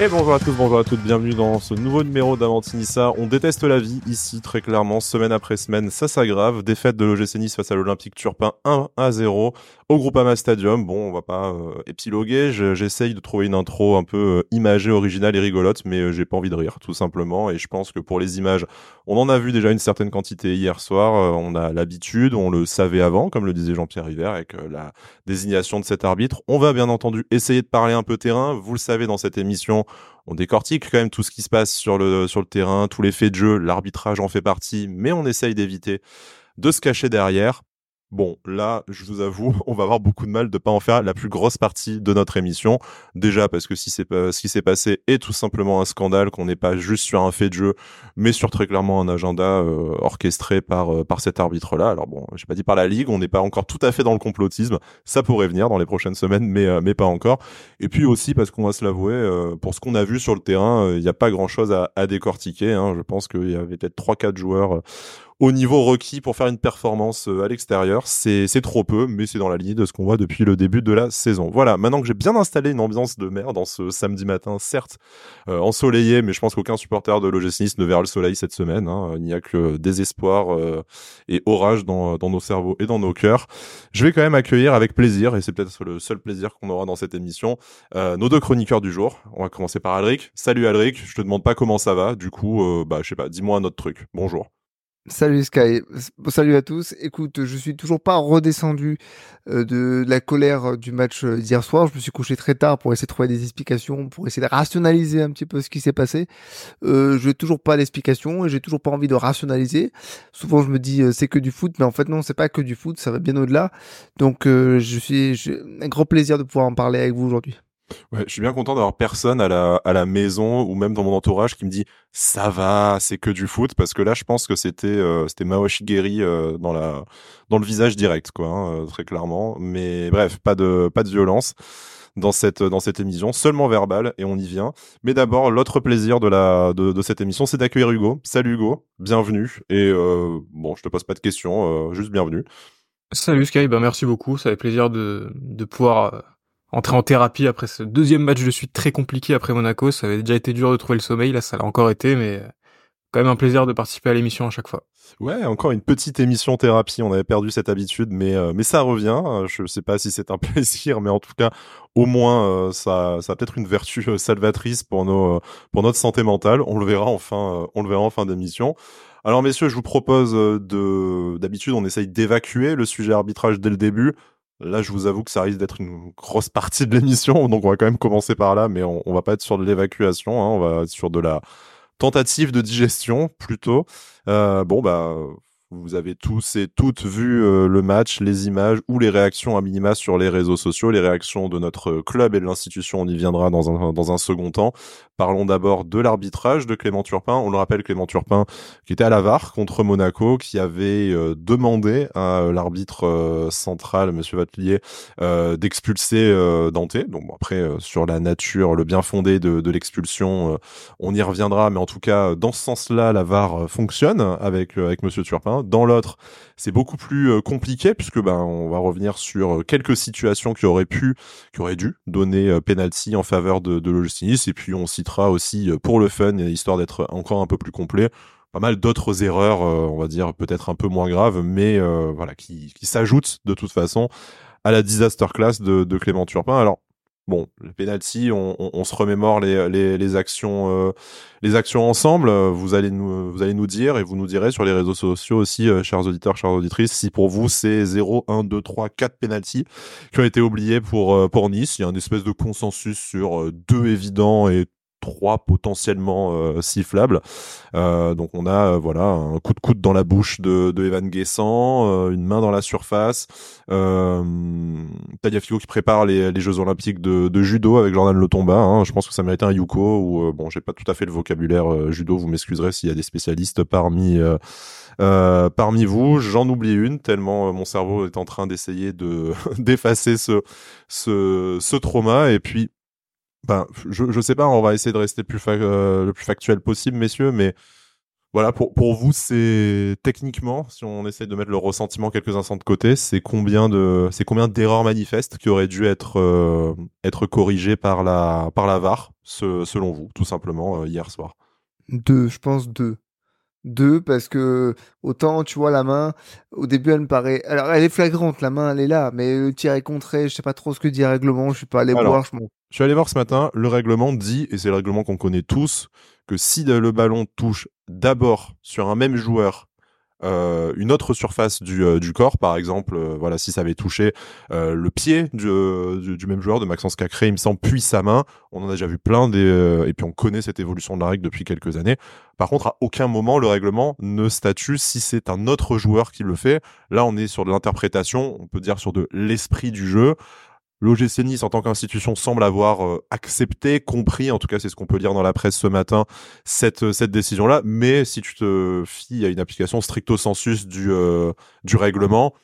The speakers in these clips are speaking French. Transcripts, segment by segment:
Et bonjour à tous, bonjour à toutes, bienvenue dans ce nouveau numéro d'Avantinissa. On déteste la vie ici, très clairement, semaine après semaine, ça s'aggrave. Défaite de l'OGC Nice face à l'Olympique Turpin 1 à 0 au Groupama Stadium. Bon, on va pas euh, épiloguer, j'essaye de trouver une intro un peu euh, imagée, originale et rigolote, mais euh, j'ai pas envie de rire, tout simplement. Et je pense que pour les images, on en a vu déjà une certaine quantité hier soir, on a l'habitude, on le savait avant, comme le disait Jean-Pierre River, avec la désignation de cet arbitre. On va bien entendu essayer de parler un peu terrain, vous le savez dans cette émission, on décortique quand même tout ce qui se passe sur le, sur le terrain, tous les faits de jeu, l'arbitrage en fait partie, mais on essaye d'éviter de se cacher derrière. Bon, là, je vous avoue, on va avoir beaucoup de mal de pas en faire la plus grosse partie de notre émission. Déjà parce que si c'est ce qui s'est passé est tout simplement un scandale, qu'on n'est pas juste sur un fait de jeu, mais sur très clairement un agenda euh, orchestré par euh, par cet arbitre-là. Alors bon, j'ai pas dit par la ligue, on n'est pas encore tout à fait dans le complotisme. Ça pourrait venir dans les prochaines semaines, mais euh, mais pas encore. Et puis aussi parce qu'on va se l'avouer, pour ce qu'on a vu sur le terrain, il n'y a pas grand-chose à, à décortiquer. Hein. Je pense qu'il y avait peut-être trois quatre joueurs au niveau requis pour faire une performance euh, à l'extérieur. C'est, trop peu, mais c'est dans la ligne de ce qu'on voit depuis le début de la saison. Voilà, maintenant que j'ai bien installé une ambiance de merde dans ce samedi matin, certes euh, ensoleillé, mais je pense qu'aucun supporter de l'OGC Nice ne verra le soleil cette semaine. Hein. Il n'y a que désespoir euh, et orage dans, dans nos cerveaux et dans nos cœurs. Je vais quand même accueillir avec plaisir, et c'est peut-être le seul plaisir qu'on aura dans cette émission, nos deux chroniqueurs du jour. On va commencer par Alric. Salut Alric, je te demande pas comment ça va, du coup, bah je sais pas, dis-moi un autre truc. Bonjour. Salut Sky, salut à tous. Écoute, je suis toujours pas redescendu euh, de la colère du match euh, d'hier soir. Je me suis couché très tard pour essayer de trouver des explications, pour essayer de rationaliser un petit peu ce qui s'est passé. Euh, je n'ai toujours pas d'explication et j'ai toujours pas envie de rationaliser. Souvent, je me dis c'est que du foot, mais en fait non, c'est pas que du foot, ça va bien au-delà. Donc, je suis, j'ai un grand plaisir de pouvoir en parler avec vous aujourd'hui. Ouais, je suis bien content d'avoir personne à la, à la maison ou même dans mon entourage qui me dit ça va, c'est que du foot parce que là je pense que c'était euh, c'était Mawashi Geri euh, dans la dans le visage direct quoi, hein, euh, très clairement. Mais bref, pas de pas de violence dans cette dans cette émission, seulement verbal et on y vient. Mais d'abord, l'autre plaisir de la de, de cette émission, c'est d'accueillir Hugo. Salut Hugo, bienvenue et bon, je te pose pas de questions, juste bienvenue. Salut Sky, ben merci beaucoup, ça fait plaisir de de pouvoir entrer en thérapie après ce deuxième match de suite très compliqué après Monaco. Ça avait déjà été dur de trouver le sommeil, là ça l'a encore été, mais quand même un plaisir de participer à l'émission à chaque fois. Ouais, encore une petite émission thérapie. On avait perdu cette habitude, mais euh, mais ça revient. Je sais pas si c'est un plaisir, mais en tout cas, au moins euh, ça ça a peut-être une vertu euh, salvatrice pour nos pour notre santé mentale. On le verra en fin on le verra en fin d'émission. Alors messieurs, je vous propose de d'habitude on essaye d'évacuer le sujet arbitrage dès le début. Là, je vous avoue que ça risque d'être une grosse partie de l'émission, donc on va quand même commencer par là, mais on, va pas être sur de l'évacuation, hein, on va être sur de la tentative de digestion plutôt. Euh, bon, bah, vous avez tous et toutes vu euh, le match, les images ou les réactions à minima sur les réseaux sociaux, les réactions de notre club et de l'institution, on y viendra dans un second temps. Parlons d'abord de l'arbitrage de Clément Turpin. On le rappelle, Clément Turpin qui était à la VAR contre Monaco, qui avait euh, demandé à euh, l'arbitre central, Monsieur Vatelier, d'expulser Dante. Donc après, sur la nature, le bien fondé de, l'expulsion, on y reviendra, mais en tout cas, dans ce sens-là, la VAR fonctionne avec, avec Monsieur Turpin. Dans l'autre, c'est beaucoup plus euh, compliqué puisque ben on va revenir sur euh, quelques situations qui auraient pu, qui auraient dû donner euh, penalty en faveur de, de et puis on citera aussi pour le fun, histoire d'être encore un peu plus complet, pas mal d'autres erreurs, on va dire peut-être un peu moins graves, mais voilà qui, s'ajoutent de toute façon à la disaster class de, de Clément Turpin. Alors Bon, le penalty, on, se remémore les, les, les actions, euh, les actions ensemble. Vous allez nous, vous allez nous dire et vous nous direz sur les réseaux sociaux aussi, euh, chers auditeurs, chères auditrices, si pour vous c'est 0, 1, 2, 3, 4 penalties qui ont été oubliés pour euh, pour Nice. Il y a une espèce de consensus sur deux évidents et trois potentiellement euh, sifflables. Euh, donc on a euh, voilà un coup de coude dans la bouche de, de Evan Guessant, une main dans la surface, euh, Figo qui prépare les, les Jeux Olympiques de, de, judo avec Jordan Lotomba. Hein. Je pense que ça méritait un Yuko ou bon j'ai pas tout à fait le vocabulaire judo. Vous m'excuserez s'il y a des spécialistes parmi parmi vous, j'en oublie une tellement mon cerveau est en train d'essayer de d'effacer ce, ce ce trauma et puis ben, je, je sais pas, on va essayer de rester euh, le plus factuel possible, messieurs, mais Voilà, pour, pour vous, c'est techniquement, si on essaie de mettre le ressentiment quelques instants de côté, c'est combien de, c'est combien d'erreurs manifestes qui auraient dû être euh, être corrigées par la par la VAR, selon vous, tout simplement euh, hier soir? Deux, je pense deux. Deux, parce que autant tu vois la main, au début elle me paraît, alors elle est flagrante, la main elle est là, mais le tir est contré, je sais pas trop ce que dit le règlement, je suis pas allé voir, je Je suis allé voir ce matin, le règlement dit, et c'est le règlement qu'on connaît tous, que si le ballon touche d'abord sur un même joueur euh, une autre surface du, euh, corps, par exemple, euh, voilà, si ça avait touché le pied du, du, même joueur, de Maxence Cacré, il me semble, puis sa main, on en a déjà vu plein, des, et puis on connaît cette évolution de la règle depuis quelques années. Par contre, à aucun moment, le règlement ne statue si c'est un autre joueur qui le fait. Là, on est sur de l'interprétation, on peut dire sur de l'esprit du jeu. L'OGC Nice, en tant qu'institution, semble avoir euh, accepté, compris, en tout cas c'est ce qu'on peut lire dans la presse ce matin, cette, euh, cette décision-là. Mais si tu te fies à une application stricto sensus du, euh, du règlement,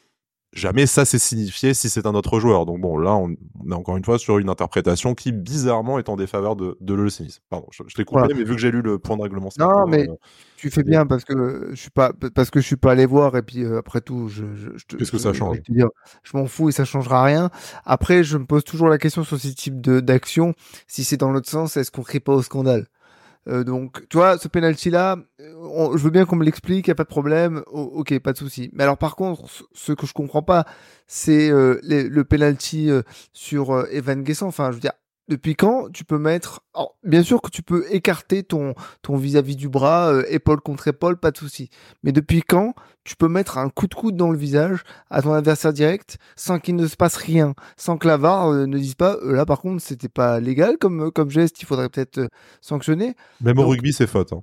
jamais ça s'est signifié si c'est un autre joueur. Donc bon, là, on, est encore une fois sur une interprétation qui, bizarrement, est en défaveur de, de Nice. Pardon, je, je t'ai coupé, mais vu que j'ai lu le point de règlement... Non, mais tu fais bien parce que je suis pas parce que je suis pas allé voir et puis après tout, je, je, je Qu'est-ce que ça change? Je, je m'en fous et ça changera rien. Après, je me pose toujours la question sur ces types d'action. Si c'est dans l'autre sens, est-ce qu'on crie pas au scandale? Euh, donc, tu vois, ce penalty-là, je veux bien qu'on me l'explique, y a pas de problème, ok, pas de souci. Mais alors, par contre, ce que je comprends pas, c'est euh, le penalty euh, sur Evan Guessant. Enfin, je veux dire, depuis quand tu peux mettre bien sûr que tu peux écarter ton ton vis-à-vis du bras euh, épaule contre épaule pas de souci mais depuis quand tu peux mettre un coup de coude dans le visage à ton adversaire direct sans qu'il ne se passe rien sans que la VAR euh, ne dise pas euh, là par contre c'était pas légal comme comme geste il faudrait peut-être sanctionner même au rugby c'est faute hein.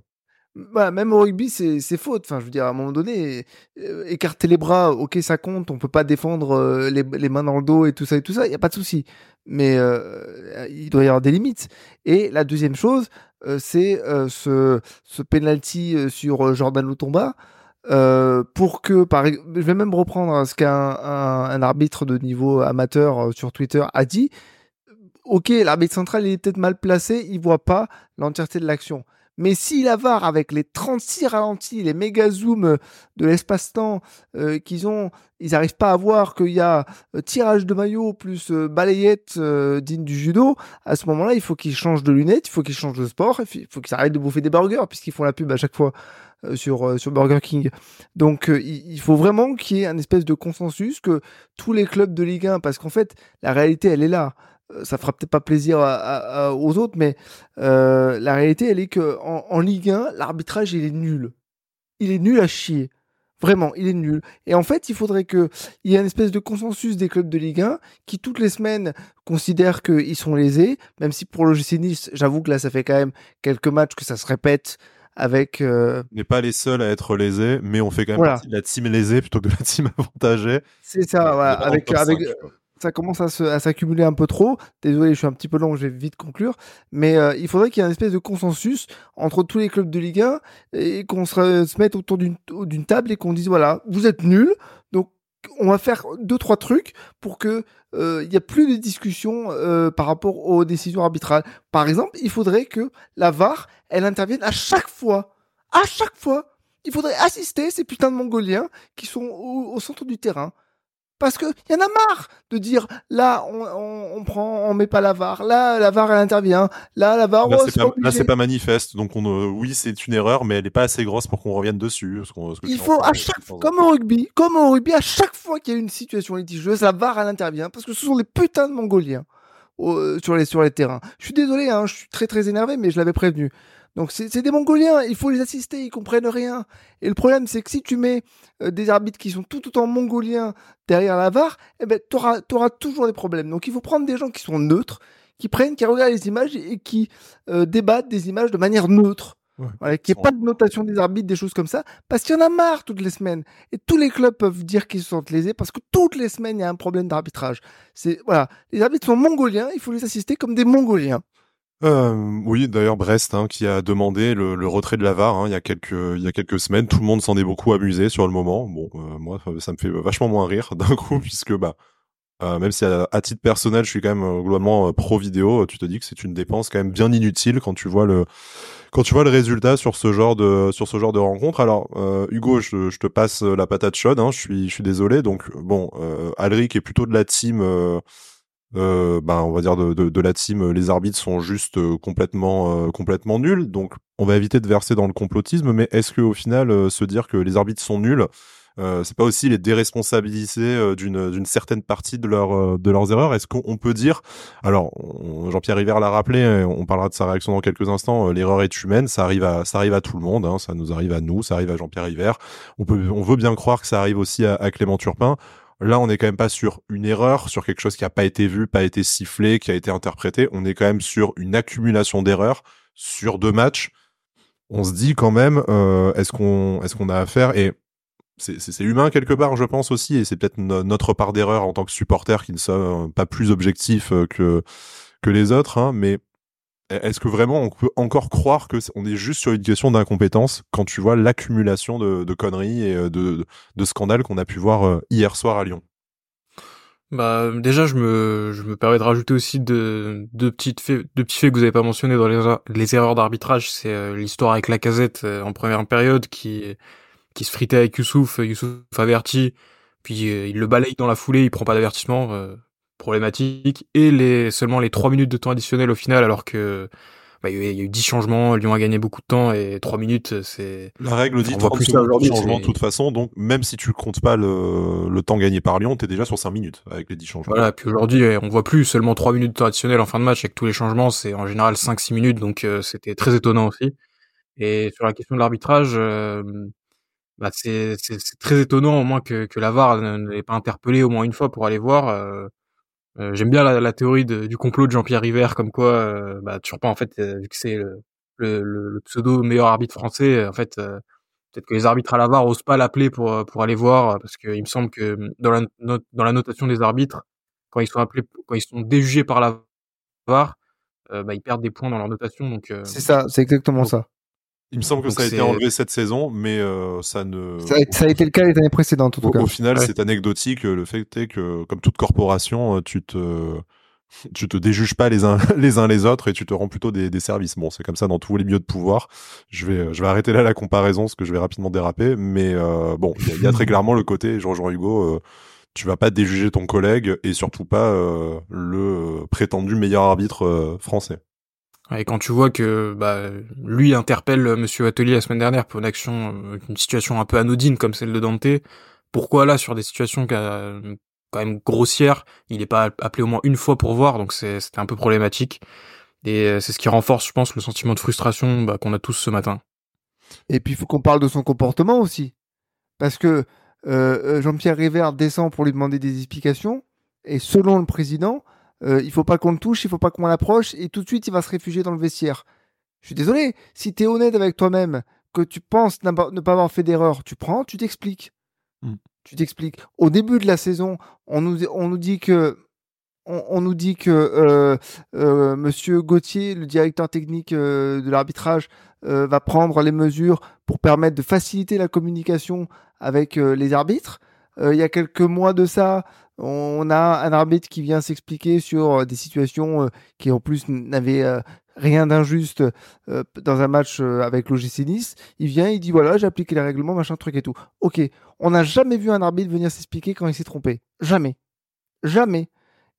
Bah, même au rugby, c'est, faute. Enfin, je veux dire, à un moment donné, écarter les bras, ok, ça compte. On peut pas défendre les, les, mains dans le dos et tout ça et tout ça. Il y a pas de souci mais euh, il doit y avoir des limites. Et la deuxième chose, euh, c'est euh, ce, ce penalty sur Jordan Lutomba. pour que, je vais même reprendre ce qu'un un, arbitre de niveau amateur sur Twitter a dit. Ok, l'arbitre central il est peut-être mal placé, il voit pas l'entièreté de l'action. Mais si la VAR, avec les 36 ralentis, les méga zooms de l'espace-temps euh, qu'ils ont, ils n'arrivent pas à voir qu'il y a euh, tirage de maillot plus euh, balayette digne du judo, à ce moment-là, il faut qu'ils changent de lunettes, il faut qu'ils changent de sport, il faut qu'ils arrêtent de bouffer des burgers, puisqu'ils font la pub à chaque fois sur, sur Burger King. Donc il faut vraiment qu'il y ait un espèce de consensus que tous les clubs de Ligue 1, parce qu'en fait, la réalité, elle est là. Euh, ça fera peut-être pas plaisir aux autres, mais euh, la réalité, elle est que en, Ligue 1, l'arbitrage, il est nul. Il est nul à chier. Vraiment, il est nul. Et en fait, il faudrait qu'il y ait une espèce de consensus des clubs de Ligue 1 qui, toutes les semaines, considèrent qu'ils sont lésés, même si pour le GC Nice, j'avoue que là, ça fait quand même quelques matchs que ça se répète avec... Euh... On n'est pas les seuls à être lésés, mais on fait quand même partie de la team lésée plutôt que de la team avantagée. C'est ça, voilà. Avec, avec, ça commence à s'accumuler un peu trop. Désolé, je suis un petit peu long, je vais vite conclure. Mais euh, il faudrait qu'il y ait une espèce de consensus entre tous les clubs de Ligue 1 et qu'on se, se, mette autour d'une table et qu'on dise voilà, vous êtes nuls, donc on va faire deux trois trucs pour que euh, il y a plus de discussion euh, par rapport aux décisions arbitrales. Par exemple, il faudrait que la VAR elle intervienne à chaque fois, à chaque fois. Il faudrait assister ces putains de Mongoliens qui sont au centre du terrain. Parce que y en a marre de dire là on, on, on, prend on met pas la VAR, là la VAR elle intervient, là la VAR là, oh, c'est pas, manifeste donc on euh, oui c'est une erreur mais elle est pas assez grosse pour qu'on revienne dessus. Il faut à chaque fois, comme au rugby comme au rugby à chaque fois qu'il y a une situation litigieuse la VAR elle intervient parce que ce sont des putains de Mongoliens sur les sur les terrains. Je suis désolé hein, je suis très très énervé mais je l'avais prévenu. Donc c'est des Mongoliens, il faut les assister, ils comprennent rien. Et le problème, c'est que si tu mets euh, des arbitres qui sont tout autant mongoliens derrière la VAR, eh ben, tu auras, toujours des problèmes. Donc il faut prendre des gens qui sont neutres, qui prennent, qui regardent les images et qui euh, débattent des images de manière neutre. Ouais, qu'il n'y ait pas de notation des arbitres, des choses comme ça, parce qu'il y en a marre toutes les semaines. Et tous les clubs peuvent dire qu'ils se sentent lésés parce que toutes les semaines, il y a un problème d'arbitrage. C'est, voilà. Les arbitres sont mongoliens, il faut les assister comme des mongoliens. Euh, oui, d'ailleurs Brest hein, qui a demandé le, retrait de la VAR hein, il y a quelques il y a quelques semaines. Tout le monde s'en est beaucoup amusé sur le moment. Bon, euh, moi ça me fait vachement moins rire d'un coup puisque bah Euh, même si à, titre personnel, je suis quand même euh, globalement pro vidéo, tu te dis que c'est une dépense quand même bien inutile quand tu vois le quand tu vois le résultat sur ce genre de sur ce genre de rencontre. Alors Hugo, je, je, te passe la patate chaude. Hein, je suis je suis désolé. Donc bon, Alric est plutôt de la team euh, ben on va dire de, la team, euh, les arbitres sont juste euh, complètement complètement nuls. Donc on va éviter de verser dans le complotisme, mais est-ce que au final se dire que les arbitres sont nuls, c'est pas aussi les déresponsabiliser d'une d'une certaine partie de leur de leurs erreurs? Est-ce qu'on peut dire alors Jean-Pierre River l'a rappelé, hein, on parlera de sa réaction dans quelques instants. L'erreur est humaine, ça arrive à ça arrive à tout le monde, hein, ça nous arrive à nous, ça arrive à Jean-Pierre River. On peut on veut bien croire que ça arrive aussi à Clément Turpin. Là, on n'est quand même pas sur une erreur, sur quelque chose qui n'a pas été vu, pas été sifflé, qui a été interprété. On est quand même sur une accumulation d'erreurs sur deux matchs. On se dit quand même, euh, est-ce qu'on est-ce qu'on a affaire et c'est humain quelque part, je pense aussi, et c'est peut-être notre part d'erreur en tant que supporter qui ne sommes pas plus objectifs euh, que que les autres, hein, mais est-ce que vraiment on peut encore croire que on est juste sur une question d'incompétence quand tu vois l'accumulation de, conneries et euh, de, scandales qu'on a pu voir euh, hier soir à Lyon? Bah déjà je me je me permets de rajouter aussi deux, petites faits petits faits que vous avez pas mentionnés dans les, les erreurs d'arbitrage. C'est euh, l'histoire avec la casette en première période qui qui se fritait avec Youssouf Youssouf averti puis il le balaye dans la foulée il prend pas d'avertissement problématique et les seulement les trois minutes de temps additionnel au final alors que bah, il y a eu 10 changements, Lyon a gagné beaucoup de temps et 3 minutes c'est la règle dit 30 secondes de changement de toute façon donc même si tu comptes pas le, le temps gagné par Lyon, tu es déjà sur 5 minutes avec les 10 changements. Voilà, puis aujourd'hui on voit plus seulement 3 minutes de temps additionnel en fin de match avec tous les changements, c'est en général 5 6 minutes donc euh, c'était très étonnant aussi. Et sur la question de l'arbitrage euh, bah c'est très étonnant au moins que, que la VAR ne l'ait pas interpellé au moins une fois pour aller voir euh, euh, j'aime bien la, théorie du complot de Jean-Pierre River, comme quoi, euh, bah, pas en fait, euh, vu que c'est le, le, pseudo meilleur arbitre français, en fait, euh, peut-être que les arbitres à la VAR osent pas l'appeler pour pour aller voir, parce qu'il me semble que dans la dans la notation des arbitres, quand ils sont appelés, quand ils sont déjugés par la VAR, bah, ils perdent des points dans leur notation. Donc c'est ça, c'est exactement ça. Il me semble que ça a été enlevé cette saison, mais euh, ça ne. Ça a, été le cas les années précédentes, en tout au, cas. Au final, c'est anecdotique. Le fait est que, comme toute corporation, euh, tu te, tu te déjuges pas les uns les uns les autres et tu te rends plutôt des, des services. Bon, c'est comme ça dans tous les milieux de pouvoir. Je vais, je vais arrêter là la comparaison parce que je vais rapidement déraper. Mais euh, bon, il y, a très clairement le côté, je rejoins Hugo. Euh, tu vas pas déjuger ton collègue et surtout pas euh, le prétendu meilleur arbitre français. Et quand tu vois que bah, lui interpelle Monsieur Atelier la semaine dernière pour une action, euh, une situation un peu anodine comme celle de Dante, pourquoi là sur des situations quand même grossières, il n'est pas appelé au moins une fois pour voir, donc c'était un peu problématique. Et euh, c'est ce qui renforce, je pense, le sentiment de frustration bah, qu'on a tous ce matin. Et puis il faut qu'on parle de son comportement aussi, parce que euh, Jean-Pierre River descend pour lui demander des explications, et selon le président, euh, il faut pas qu'on le touche, il faut pas qu'on l'approche, et tout de suite il va se réfugier dans le vestiaire. Je suis désolé, si tu es honnête avec toi-même, que tu penses ne pas avoir fait d'erreur, tu prends, tu t'expliques. Hmm. Tu t'expliques. Au début de la saison, on nous, on nous dit que on, nous dit que euh, euh, Monsieur Gauthier, le directeur technique euh, de l'arbitrage, va prendre les mesures pour permettre de faciliter la communication avec les arbitres. il y a quelques mois de ça, on a un arbitre qui vient s'expliquer sur euh, des situations euh, qui en plus n'avaient euh, rien d'injuste dans un match avec l'OGC Nice. Il vient, il dit voilà, j'ai appliqué les règlements, machin truc et tout. Ok, on n'a jamais vu un arbitre venir s'expliquer quand il s'est trompé. Jamais. Jamais.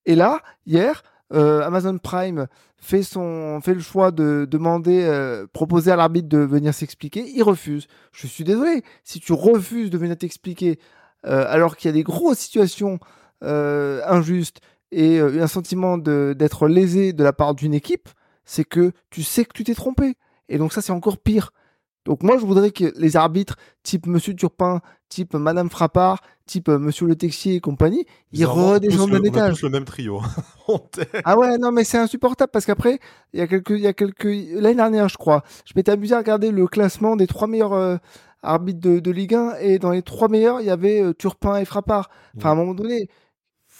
Et là, hier, Amazon Prime fait son fait le choix de demander proposer à l'arbitre de venir s'expliquer, il refuse. Je suis désolé, si tu refuses de venir t'expliquer alors qu'il y a des grosses situations euh, injuste et euh, un sentiment d'être lésé de la part d'une équipe, c'est que tu sais que tu t'es trompé. Et donc ça, c'est encore pire. Donc moi, je voudrais que les arbitres, type Monsieur Turpin, type Madame Frappard, type euh, Monsieur Le Texier et compagnie, ils redescendent d'un étage. tous le même trio. ah ouais, non, mais c'est insupportable parce qu'après, il y a quelques, il y a quelques, l'année dernière, je crois, je m'étais amusé à regarder le classement des trois meilleurs arbitres de, de, Ligue 1 et dans les trois meilleurs, il y avait Turpin et Frappard. Enfin, à un moment donné,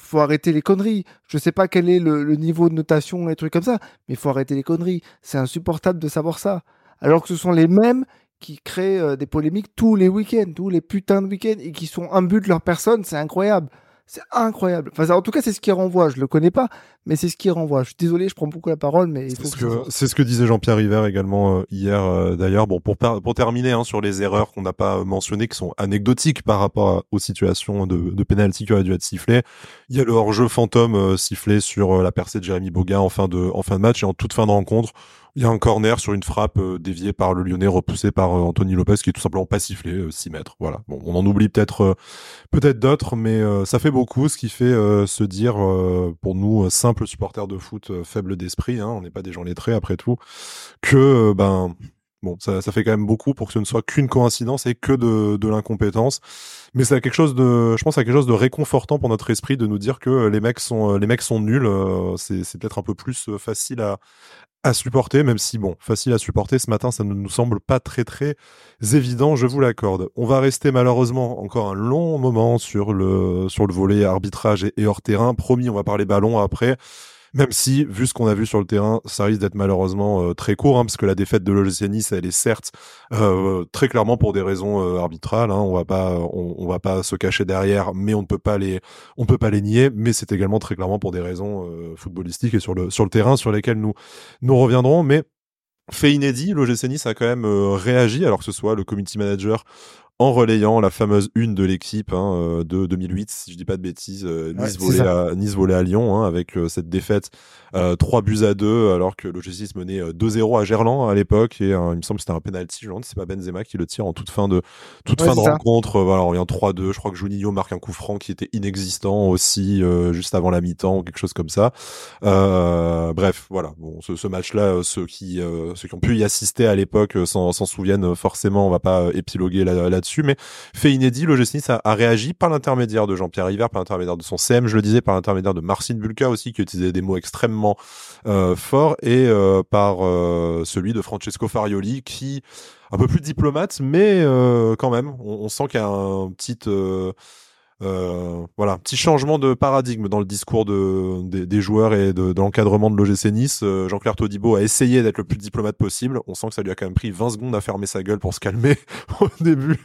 faut arrêter les conneries. Je sais pas quel est le, niveau de notation et trucs comme ça, mais il faut arrêter les conneries. C'est insupportable de savoir ça. Alors que ce sont les mêmes qui créent euh, des polémiques tous les week-ends, tous les putains de week-ends, et qui sont imbus de leur personne, c'est incroyable. C'est incroyable. Enfin, en tout cas, c'est ce qui renvoie. Je le connais pas, mais c'est ce qui renvoie. Je suis désolé, je prends beaucoup la parole, mais il faut c'est ce que, c'est ce que disait Jean-Pierre River également euh, hier. Euh, d'ailleurs, bon, pour pour terminer hein, sur les erreurs qu'on n'a pas mentionnées, qui sont anecdotiques par rapport aux situations de, de penalty qui auraient dû être sifflées. Il y a le hors-jeu fantôme euh, sifflé sur la percée de Jérémy Boga en fin de en fin de match et en toute fin de rencontre il y a un corner sur une frappe euh, déviée par le Lyonnais, repoussé par euh, Anthony Lopez, qui est tout simplement pas sifflé, 6 euh, mètres. Voilà. Bon, on en oublie peut-être peut-être d'autres, mais ça fait beaucoup, ce qui fait se dire pour nous simples supporters de foot faibles d'esprit, hein, on n'est pas des gens lettrés après tout, que ben Bon, ça, ça fait quand même beaucoup pour que ce ne soit qu'une coïncidence et que de, de l'incompétence. Mais c'est quelque chose de, je pense, à quelque chose de réconfortant pour notre esprit de nous dire que les mecs sont, les mecs sont nuls. c'est peut-être un peu plus facile à, à supporter, même si bon, facile à supporter ce matin, ça ne nous semble pas très très évident, je vous l'accorde. On va rester malheureusement encore un long moment sur le sur le volet arbitrage et hors terrain. Promis, on va parler ballon après. Même si, vu ce qu'on a vu sur le terrain, ça risque d'être malheureusement euh, très court, hein, parce que la défaite de l'OGC Nice, elle est certes euh, très clairement pour des raisons euh, arbitrales. Hein, on va pas, on, va pas se cacher derrière, mais on ne peut pas les, on peut pas les nier. Mais c'est également très clairement pour des raisons footballistiques et sur le sur le terrain sur lesquelles nous nous reviendrons. Mais fait inédit, l'OGC Nice a quand même réagi, alors que ce soit le community manager en relayant la fameuse une de l'équipe hein, euh, de 2008, si je dis pas de bêtises, euh, nice, volé à, nice volé à Lyon, hein, avec euh, cette défaite euh, 3 buts à 2, alors que l'OGC menait 2-0 à Gerland à l'époque, et il me semble que c'était un penalty, je c'est pas Benzema qui le tire en toute fin de toute fin de rencontre. Voilà, on revient 3-2, je crois que Juninho marque un coup franc qui était inexistant aussi juste avant la mi-temps ou quelque chose comme ça. bref, voilà, bon, ce, ce match-là, ceux qui ceux qui ont pu y assister à l'époque s'en souviennent forcément. On va pas épiloguer là-dessus mais fait inédit, le Nice a, réagi par l'intermédiaire de Jean-Pierre River, par l'intermédiaire de son CM, je le disais, par l'intermédiaire de Marcin Bulka aussi, qui utilisait des mots extrêmement euh, forts, et euh, par euh, celui de Francesco Farioli, qui un peu plus diplomate, mais quand même, on, sent qu'il y a un petit petit changement de paradigme dans le discours de, des, joueurs et de, l'encadrement de l'OGC Nice. Jean-Claire Todibo a essayé d'être le plus diplomate possible. On sent que ça lui a quand même pris 20 secondes à fermer sa gueule pour se calmer au début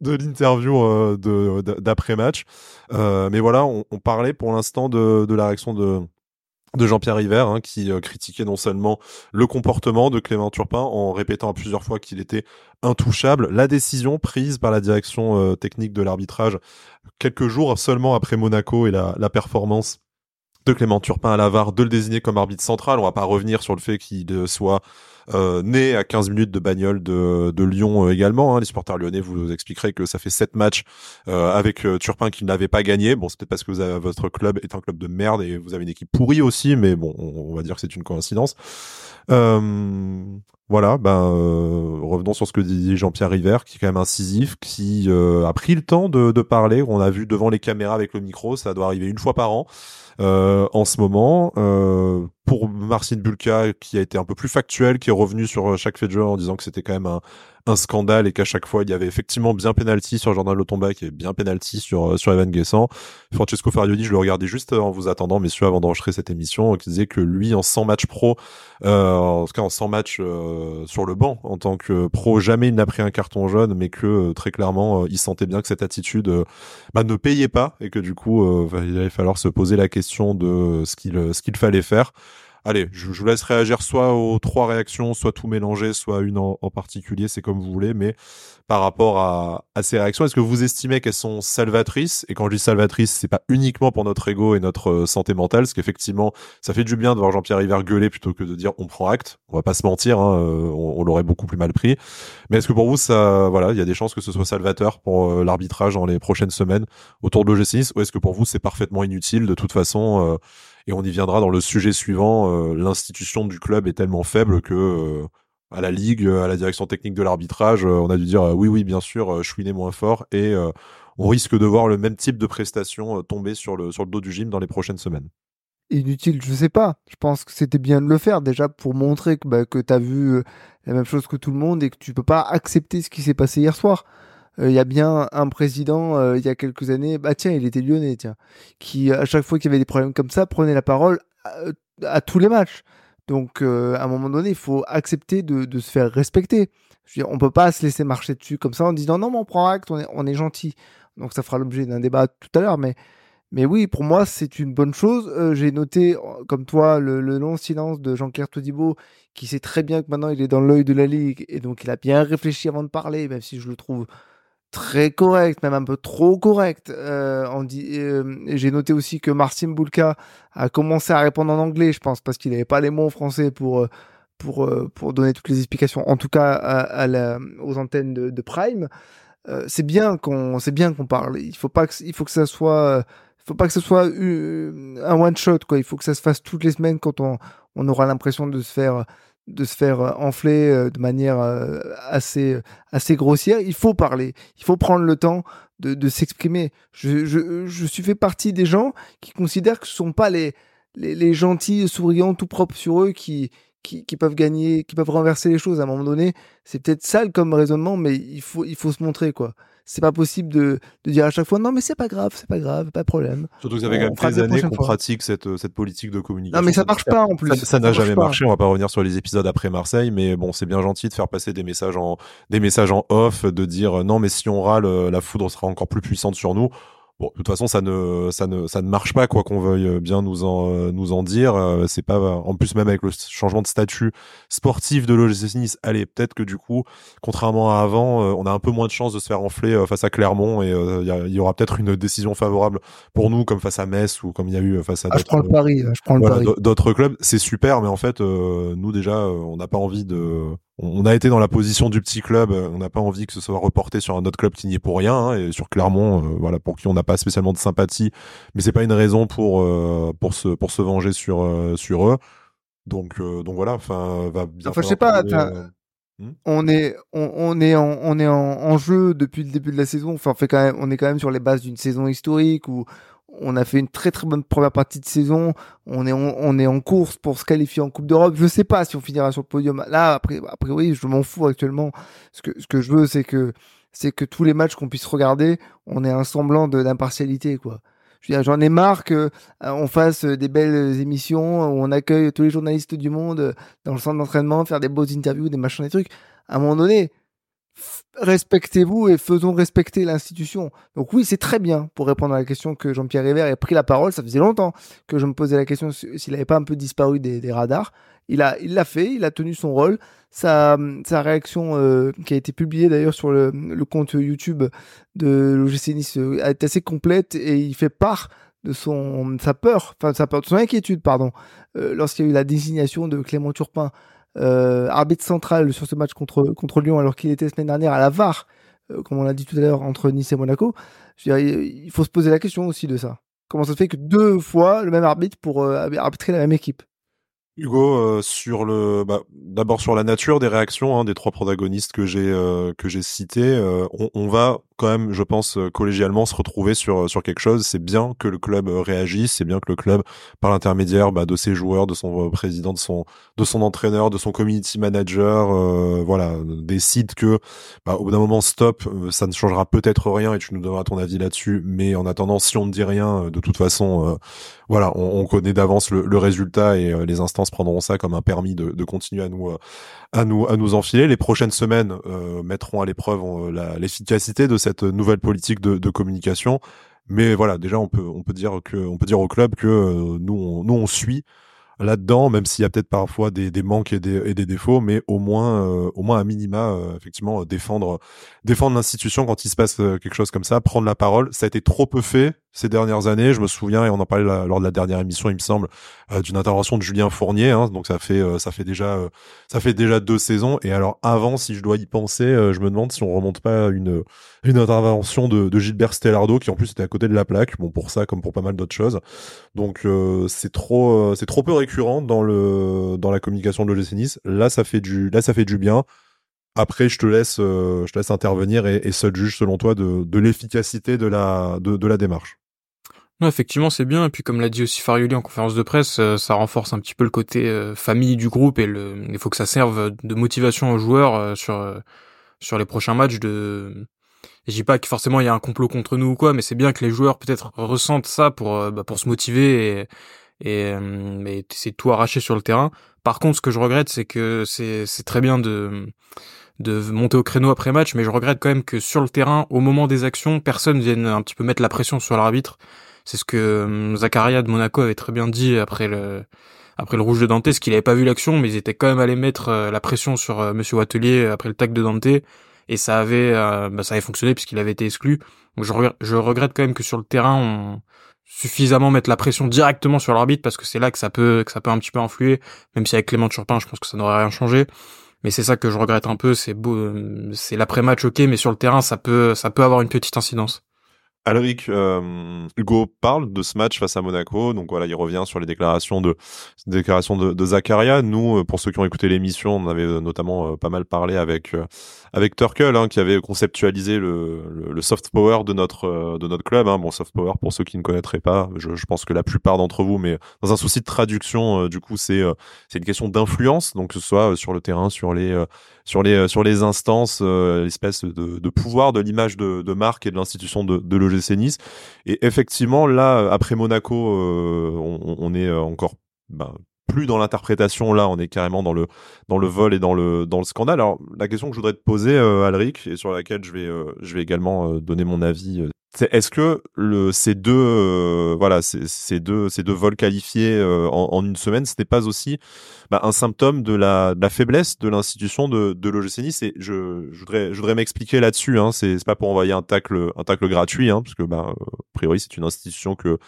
de l'interview euh, d'après-match. Euh, mais voilà, on, parlait pour l'instant de, la réaction de Jean-Pierre River, hein, qui euh, critiquait non seulement le comportement de Clément Turpin en répétant à plusieurs fois qu'il était intouchable, la décision prise par la direction technique de l'arbitrage quelques jours seulement après Monaco et la, la performance de Clément Turpin à l'avare de le désigner comme arbitre central. On va pas revenir sur le fait qu'il soit euh, né à 15 minutes de bagnole de, Lyon euh, également. Hein. Les supporters lyonnais vous expliqueraient que ça fait 7 matchs euh, avec Turpin qu'il n'avait pas gagné. Bon, c'est peut-être parce que votre club est un club de merde et vous avez une équipe pourrie aussi, mais bon, on, va dire que c'est une coïncidence. voilà, ben revenons sur ce que dit Jean-Pierre River, qui est quand même incisif, qui a pris le temps de, de, parler. On a vu devant les caméras avec le micro, ça doit arriver une fois par an en ce moment pour Marcin Bulka qui a été un peu plus factuel, qui revenu sur euh, chaque fait de jeu en disant que c'était quand même un, scandale et qu'à chaque fois il y avait effectivement bien penalty sur Jordan Lotomba qui est bien penalty sur euh, sur Evan Guessant. Francesco Farioli, je le regardais juste en vous attendant messieurs avant d'enregistrer cette émission qui disait que lui en 100 matchs pro euh, en tout cas en 100 matchs euh, sur le banc en tant que pro, jamais il n'a pris un carton jaune mais que très clairement il sentait bien que cette attitude bah, ne payait pas et que du coup il allait falloir se poser la question de ce qu'il ce qu'il fallait faire. Allez, je, vous laisse réagir soit aux trois réactions, soit tout mélanger, soit une en, particulier, c'est comme vous voulez. Mais par rapport à, ces réactions, est-ce que vous estimez qu'elles sont salvatrices? Et quand je dis salvatrices, c'est pas uniquement pour notre ego et notre euh, santé mentale, parce qu'effectivement, ça fait du bien de voir Jean-Pierre River gueuler plutôt que de dire on prend acte. On va pas se mentir, hein, euh, on, l'aurait beaucoup plus mal pris. Mais est-ce que pour vous, ça, voilà, il y a des chances que ce soit salvateur pour euh, l'arbitrage dans les prochaines semaines autour de l'OGC ou est-ce que pour vous c'est parfaitement inutile de toute façon et on y viendra dans le sujet suivant. Euh, l'institution du club est tellement faible que euh, à la ligue, à la direction technique de l'arbitrage, euh, on a dû dire oui, oui, bien sûr, je suis né moins fort et on risque de voir le même type de prestation tomber sur le sur dos du gym dans les prochaines semaines. Inutile, je sais pas. Je pense que c'était bien de le faire déjà pour montrer que, bah, que tu as vu la même chose que tout le monde et que tu peux pas accepter ce qui s'est passé hier soir. Euh, il y a bien un président euh, il y a quelques années, bah tiens, il était lyonnais, tiens, qui à chaque fois qu'il y avait des problèmes comme ça prenait la parole à, tous les matchs. Donc euh, à un moment donné, il faut accepter de, de se faire respecter. Je veux dire, on peut pas se laisser marcher dessus comme ça en disant non, mais on prend acte, on est, on est gentil. Donc ça fera l'objet d'un débat tout à l'heure, mais Mais oui, pour moi, c'est une bonne chose. Euh, j'ai noté, comme toi, le, le long silence de Jean-Claire Todibo, qui sait très bien que maintenant il est dans l'œil de la ligue et donc il a bien réfléchi avant de parler, même si je le trouve très correct, même un peu trop correct. Euh, euh, j'ai noté aussi que Marcin Bulka a commencé à répondre en anglais, je pense, parce qu'il n'avait pas les mots en français pour euh, pour pour donner toutes les explications, en tout cas à, la, aux antennes de, de Prime. c'est bien qu'on c'est bien qu'on parle. Il faut pas que il faut que ça soit faut pas que ce soit un one shot quoi. Il faut que ça se fasse toutes les semaines quand on on aura l'impression de se faire de se faire euh, enfler euh, de manière euh, assez assez grossière. Il faut parler, il faut prendre le temps de, s'exprimer. Je, je, suis fait partie des gens qui considèrent que ce sont pas les, les, les gentils, souriants, tout propres sur eux qui, qui, qui, peuvent gagner, qui peuvent renverser les choses. À un moment donné, c'est peut-être sale comme raisonnement, mais il faut, il faut se montrer, quoi c'est pas possible de, de dire à chaque fois non mais c'est pas grave, c'est pas grave, pas de problème. Surtout que ça fait quand même des années qu'on pratique cette, cette politique de communication. Non mais ça marche pas en plus. Ça n'a jamais marché, on va pas revenir sur les épisodes après Marseille, mais bon c'est bien gentil de faire passer des messages en des messages en off, de dire non mais si on râle, la foudre sera encore plus puissante sur nous. Bon, de toute façon, ça ne, ça ne, ça ne marche pas, quoi qu'on veuille bien nous en, nous en dire. Euh, c'est pas, en plus, même avec le changement de statut sportif de l'OGC Nice, allez, peut-être que du coup, contrairement à avant, euh, on a un peu moins de chances de se faire enfler euh, face à Clermont et il y, aura peut-être une décision favorable pour nous, comme face à Metz ou comme il y a eu face à ah, je prends le pari, je prends le pari. D'autres clubs, c'est super, mais en fait, nous déjà, on n'a pas envie de, on a été dans la position du petit club, on n'a pas envie que ce soit reporté sur un autre club qui n'y est pour rien, hein, et sur Clermont, voilà, pour qui on n'a pas spécialement de sympathie, mais c'est pas une raison pour euh, pour se pour se venger sur euh, sur eux. Donc euh, donc voilà, enfin va bien. Enfin je sais pas. Hmm? on est on, on, est en on est en, jeu depuis le début de la saison. Enfin on fait quand même on est quand même sur les bases d'une saison historique où on a fait une très très bonne première partie de saison. On est on, est en course pour se qualifier en Coupe d'Europe. Je sais pas si on finira sur le podium. Là après après oui, je m'en fous actuellement. Ce que ce que je veux c'est que c'est que tous les matchs qu'on puisse regarder, on ait un semblant d'impartialité, quoi. J'en ai marre qu'on euh, fasse des belles émissions où on accueille tous les journalistes du monde euh, dans le centre d'entraînement, faire des beaux interviews, des machins, des trucs. À un moment donné, respectez-vous et faisons respecter l'institution. Donc oui, c'est très bien pour répondre à la question que Jean-Pierre River ait pris la parole. Ça faisait longtemps que je me posais la question s'il n'avait pas un peu disparu des, radars. Il a, il l'a fait, il a tenu son rôle. Sa, sa réaction euh, qui a été publiée d'ailleurs sur le, le, compte YouTube de l'OGC Nice euh, est assez complète et il fait part de son sa peur, enfin sa peur, de son inquiétude pardon, euh, lorsqu'il y a eu la désignation de Clément Turpin euh, arbitre central sur ce match contre, contre Lyon alors qu'il était la semaine dernière à la VAR, euh, comme on l'a dit tout à l'heure, entre Nice et Monaco. Il faut se poser la question aussi de ça. Comment ça se fait que deux fois le même arbitre pour euh, arbitrer la même équipe? Hugo, euh, sur le, bah, d'abord sur la nature des réactions hein, des trois protagonistes que j'ai euh, que j'ai cités, euh, on, on, va quand même, je pense, collégialement se retrouver sur sur quelque chose. C'est bien que le club réagisse, c'est bien que le club, par l'intermédiaire bah, de ses joueurs, de son président, de son de son entraîneur, de son community manager, voilà, décide que bah, au bout d'un moment stop, ça ne changera peut-être rien et tu nous donneras ton avis là-dessus. Mais en attendant, si on ne dit rien, de toute façon, voilà, on, on connaît d'avance le, le, résultat et les instants prendront ça comme un permis de, continuer à nous, euh, à nous, à nous enfiler. Les prochaines semaines euh, mettront à l'épreuve euh, l'efficacité de cette nouvelle politique de, communication. Mais voilà, déjà on peut, on peut dire que, peut dire au club que nous, on, nous on suit là-dedans, même s'il y a peut-être parfois des, des manques et des, défauts, mais au moins, au moins à minima, effectivement, défendre, défendre l'institution quand il se passe quelque chose comme ça, prendre la parole. Ça a été trop peu fait ces dernières années. Je me souviens, et on en parlait lors de la dernière émission, il me semble, euh, d'une intervention de Julien Fournier. Hein, donc ça fait euh, ça fait déjà euh, ça fait déjà deux saisons. Et alors avant, si je dois y penser, je me demande si on remonte pas une une intervention de, Gilbert Stellardo qui en plus était à côté de la plaque. Bon pour ça comme pour pas mal d'autres choses. Donc c'est trop c'est trop peu récurrent dans le dans la communication de l'OGC. Là ça fait du là ça fait du bien. Après, je te laisse, je te laisse intervenir et, et juge selon toi de, de l'efficacité de la, de, de la démarche effectivement, c'est bien. Et puis, comme l'a dit aussi Farioli en conférence de presse, euh, ça renforce un petit peu le côté euh, famille du groupe et il faut que ça serve de motivation aux joueurs euh, sur sur les prochains matchs. De, je dis pas que forcément il y a un complot contre nous ou quoi, mais c'est bien que les joueurs peut-être ressentent ça pour bah, pour se motiver et et, et c'est tout arracher sur le terrain. Par contre, ce que je regrette, c'est que c'est c'est très bien de de monter au créneau après match, mais je regrette quand même que sur le terrain, au moment des actions, personne vienne un petit peu mettre la pression sur l'arbitre C'est ce que hum, Zakaria de Monaco avait très bien dit après le après le rouge de Dante, ce qu'il avait pas vu l'action, mais ils étaient quand même allés mettre euh, la pression sur euh, Monsieur Wattelier après le tac de Dante, et ça avait euh, bah, ça avait fonctionné puisqu'il avait été exclu. Je, regrette quand même que sur le terrain on suffisamment mettre la pression directement sur l'arbitre parce que c'est là que ça peut que ça peut un petit peu influer. Même si avec Clément Turpin je pense que ça n'aurait rien changé. Mais c'est ça que je regrette un peu c'est beau c'est l'après-match ok mais sur le terrain ça peut ça peut avoir une petite incidence Alric, euh, Hugo parle de ce match face à Monaco, donc voilà, il revient sur les déclarations de déclarations de, Zakaria. Nous, euh, pour ceux qui ont écouté l'émission, on avait notamment euh, pas mal parlé avec avec Turkel, hein, qui avait conceptualisé le, le, soft power de notre de notre club. Hein. Bon, soft power pour ceux qui ne connaîtraient pas, je, je pense que la plupart d'entre vous, mais dans un souci de traduction, du coup, c'est c'est une question d'influence, donc que ce soit sur le terrain, sur les sur les sur les instances, l'espèce de, de pouvoir de l'image de, de marque et de l'institution de, de l'OGC Nice. Et effectivement, là, après Monaco, euh, on, est encore ben, plus dans l'interprétation là, on est carrément dans le dans le vol et dans le dans le scandale. Alors la question que je voudrais te poser, euh, Alric, et sur laquelle je vais euh, je vais également euh, donner mon avis, est-ce que le ces deux voilà ces, deux ces deux vols qualifiés en, en, une semaine, ce n'est pas aussi bah, un symptôme de la, faiblesse de l'institution de de l'OGC je, voudrais je voudrais m'expliquer là-dessus. Hein, c'est pas pour envoyer un tacle un tacle gratuit, hein, parce que bah a priori c'est une institution que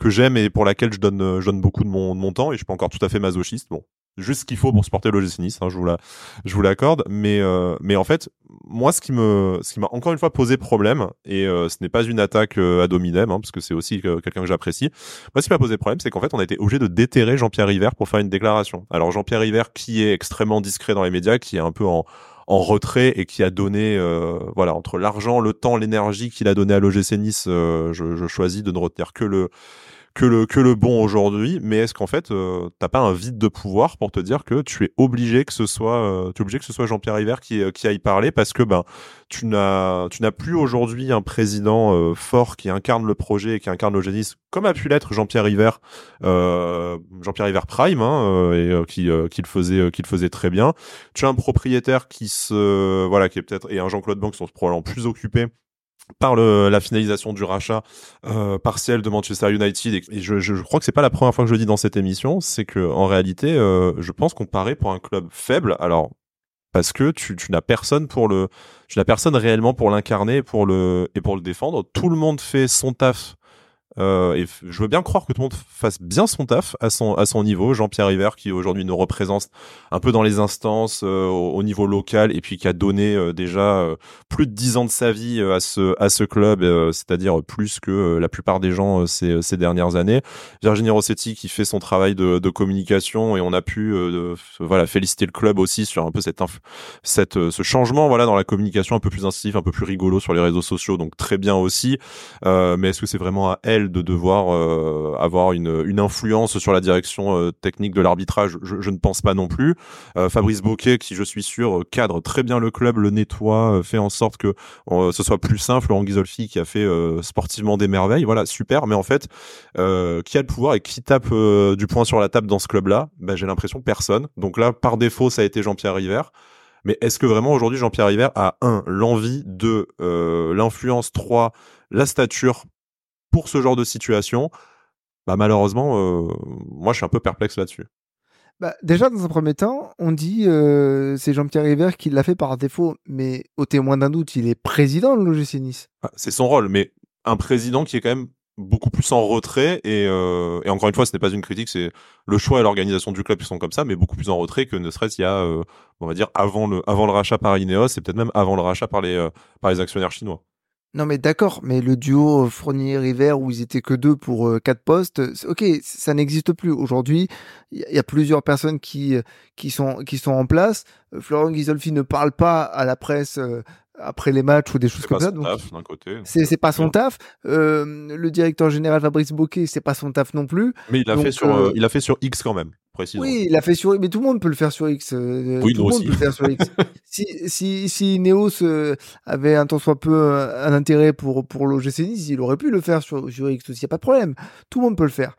que j'aime et pour laquelle je donne, euh, je donne beaucoup de mon, de temps et je suis pas encore tout à fait masochiste. Juste ce qu'il faut pour supporter l'OGC Nice, hein, je vous la, je l'accorde. Mais, euh, mais en fait, moi, ce qui me, ce qui m'a encore une fois posé problème, et euh, ce n'est pas une attaque à dominem, hein, parce que c'est aussi quelqu'un que j'apprécie. Moi, ce qui m'a posé problème, c'est qu'en fait, on a été obligé de déterrer Jean-Pierre River pour faire une déclaration. Alors Jean-Pierre River, qui est extrêmement discret dans les médias, qui est un peu en en retrait et qui a donné, voilà, entre l'argent, le temps, l'énergie qu'il a donné à l'OGC Nice, je, je, choisis de ne retenir que le que le que le bon aujourd'hui, mais est-ce qu'en fait euh, t'as pas un vide de pouvoir pour te dire que tu es obligé que ce soit euh, tu es obligé que ce soit Jean-Pierre River qui euh, qui aille parler parce que ben tu n'as tu n'as plus aujourd'hui un président euh, fort qui incarne le projet et qui incarne le génie comme a pu l'être Jean-Pierre River Jean-Pierre River Prime hein, et qui qui le faisait qui le faisait très bien. Tu as un propriétaire qui se voilà qui est peut-être et un Jean-Claude qui sont probablement plus occupés par le, la finalisation du rachat euh, partiel de Manchester United et, je, je, crois que c'est pas la première fois que je le dis dans cette émission, c'est que en réalité, euh, je pense qu'on paraît pour un club faible. Alors parce que tu, tu n'as personne pour le, tu n'as personne réellement pour l'incarner, pour le et pour le défendre. Tout le monde fait son taf euh, et je veux bien croire que tout le monde fasse bien son taf à son à son niveau. Jean-Pierre River qui aujourd'hui nous représente un peu dans les instances euh, au, niveau local et puis qui a donné euh, déjà plus de dix ans de sa vie à ce à ce club, c'est-à-dire plus que la plupart des gens ces, ces dernières années. Virginie Rossetti qui fait son travail de, de communication et on a pu voilà féliciter le club aussi sur un peu cette cette ce changement voilà dans la communication un peu plus incisif, un peu plus rigolo sur les réseaux sociaux. Donc très bien aussi. mais est-ce que c'est vraiment à elle de devoir euh, avoir une, influence sur la direction euh, technique de l'arbitrage, je, ne pense pas non plus. Euh, Fabrice Boquet, qui je suis sûr cadre très bien le club, le nettoie, fait en sorte que ce soit plus simple. Laurent Ghisolfi qui a fait sportivement des merveilles, voilà, super. Mais en fait, qui a le pouvoir et qui tape du poing sur la table dans ce club-là? Ben, J'ai l'impression personne. Donc là, par défaut, ça a été Jean-Pierre River. Mais est-ce que vraiment aujourd'hui Jean-Pierre River a un l'envie de l'influence, trois la stature pour ce genre de situation, bah malheureusement, euh, moi je suis un peu perplexe là-dessus. Bah, déjà, dans un premier temps, on dit euh, c'est Jean-Pierre River qui l'a fait par défaut, mais au témoin d'un doute, il est président de l'OGC Nice. Ah, c'est son rôle, mais un président qui est quand même beaucoup plus en retrait et, euh, et encore une fois ce n'est pas une critique c'est le choix et l'organisation du club qui sont comme ça mais beaucoup plus en retrait que ne serait-ce il y a euh, on va dire avant le avant le rachat par Ineos et peut-être même avant le rachat par les euh, par les actionnaires chinois non mais d'accord, mais le duo euh, Fournier-River où ils étaient que deux pour euh, quatre postes, ok, ça n'existe plus. Aujourd'hui, il y, a plusieurs personnes qui euh, qui sont qui sont en place. Florent Ghisolfi ne parle pas à la presse après les matchs ou des choses comme ça. C'est c'est pas son taf. Euh, le directeur général Fabrice Boquet, c'est pas son taf non plus. Mais il l'a fait sur euh, il a fait sur X quand même. Précisément. Oui, il a fait sur mais tout le monde peut le faire sur X. Euh, oui, tout le monde peut le faire sur X. si si si Neos avait un tant soit peu un, intérêt pour pour l'OGC Nice, il aurait pu le faire sur sur X aussi, y a pas de problème. Tout le monde peut le faire.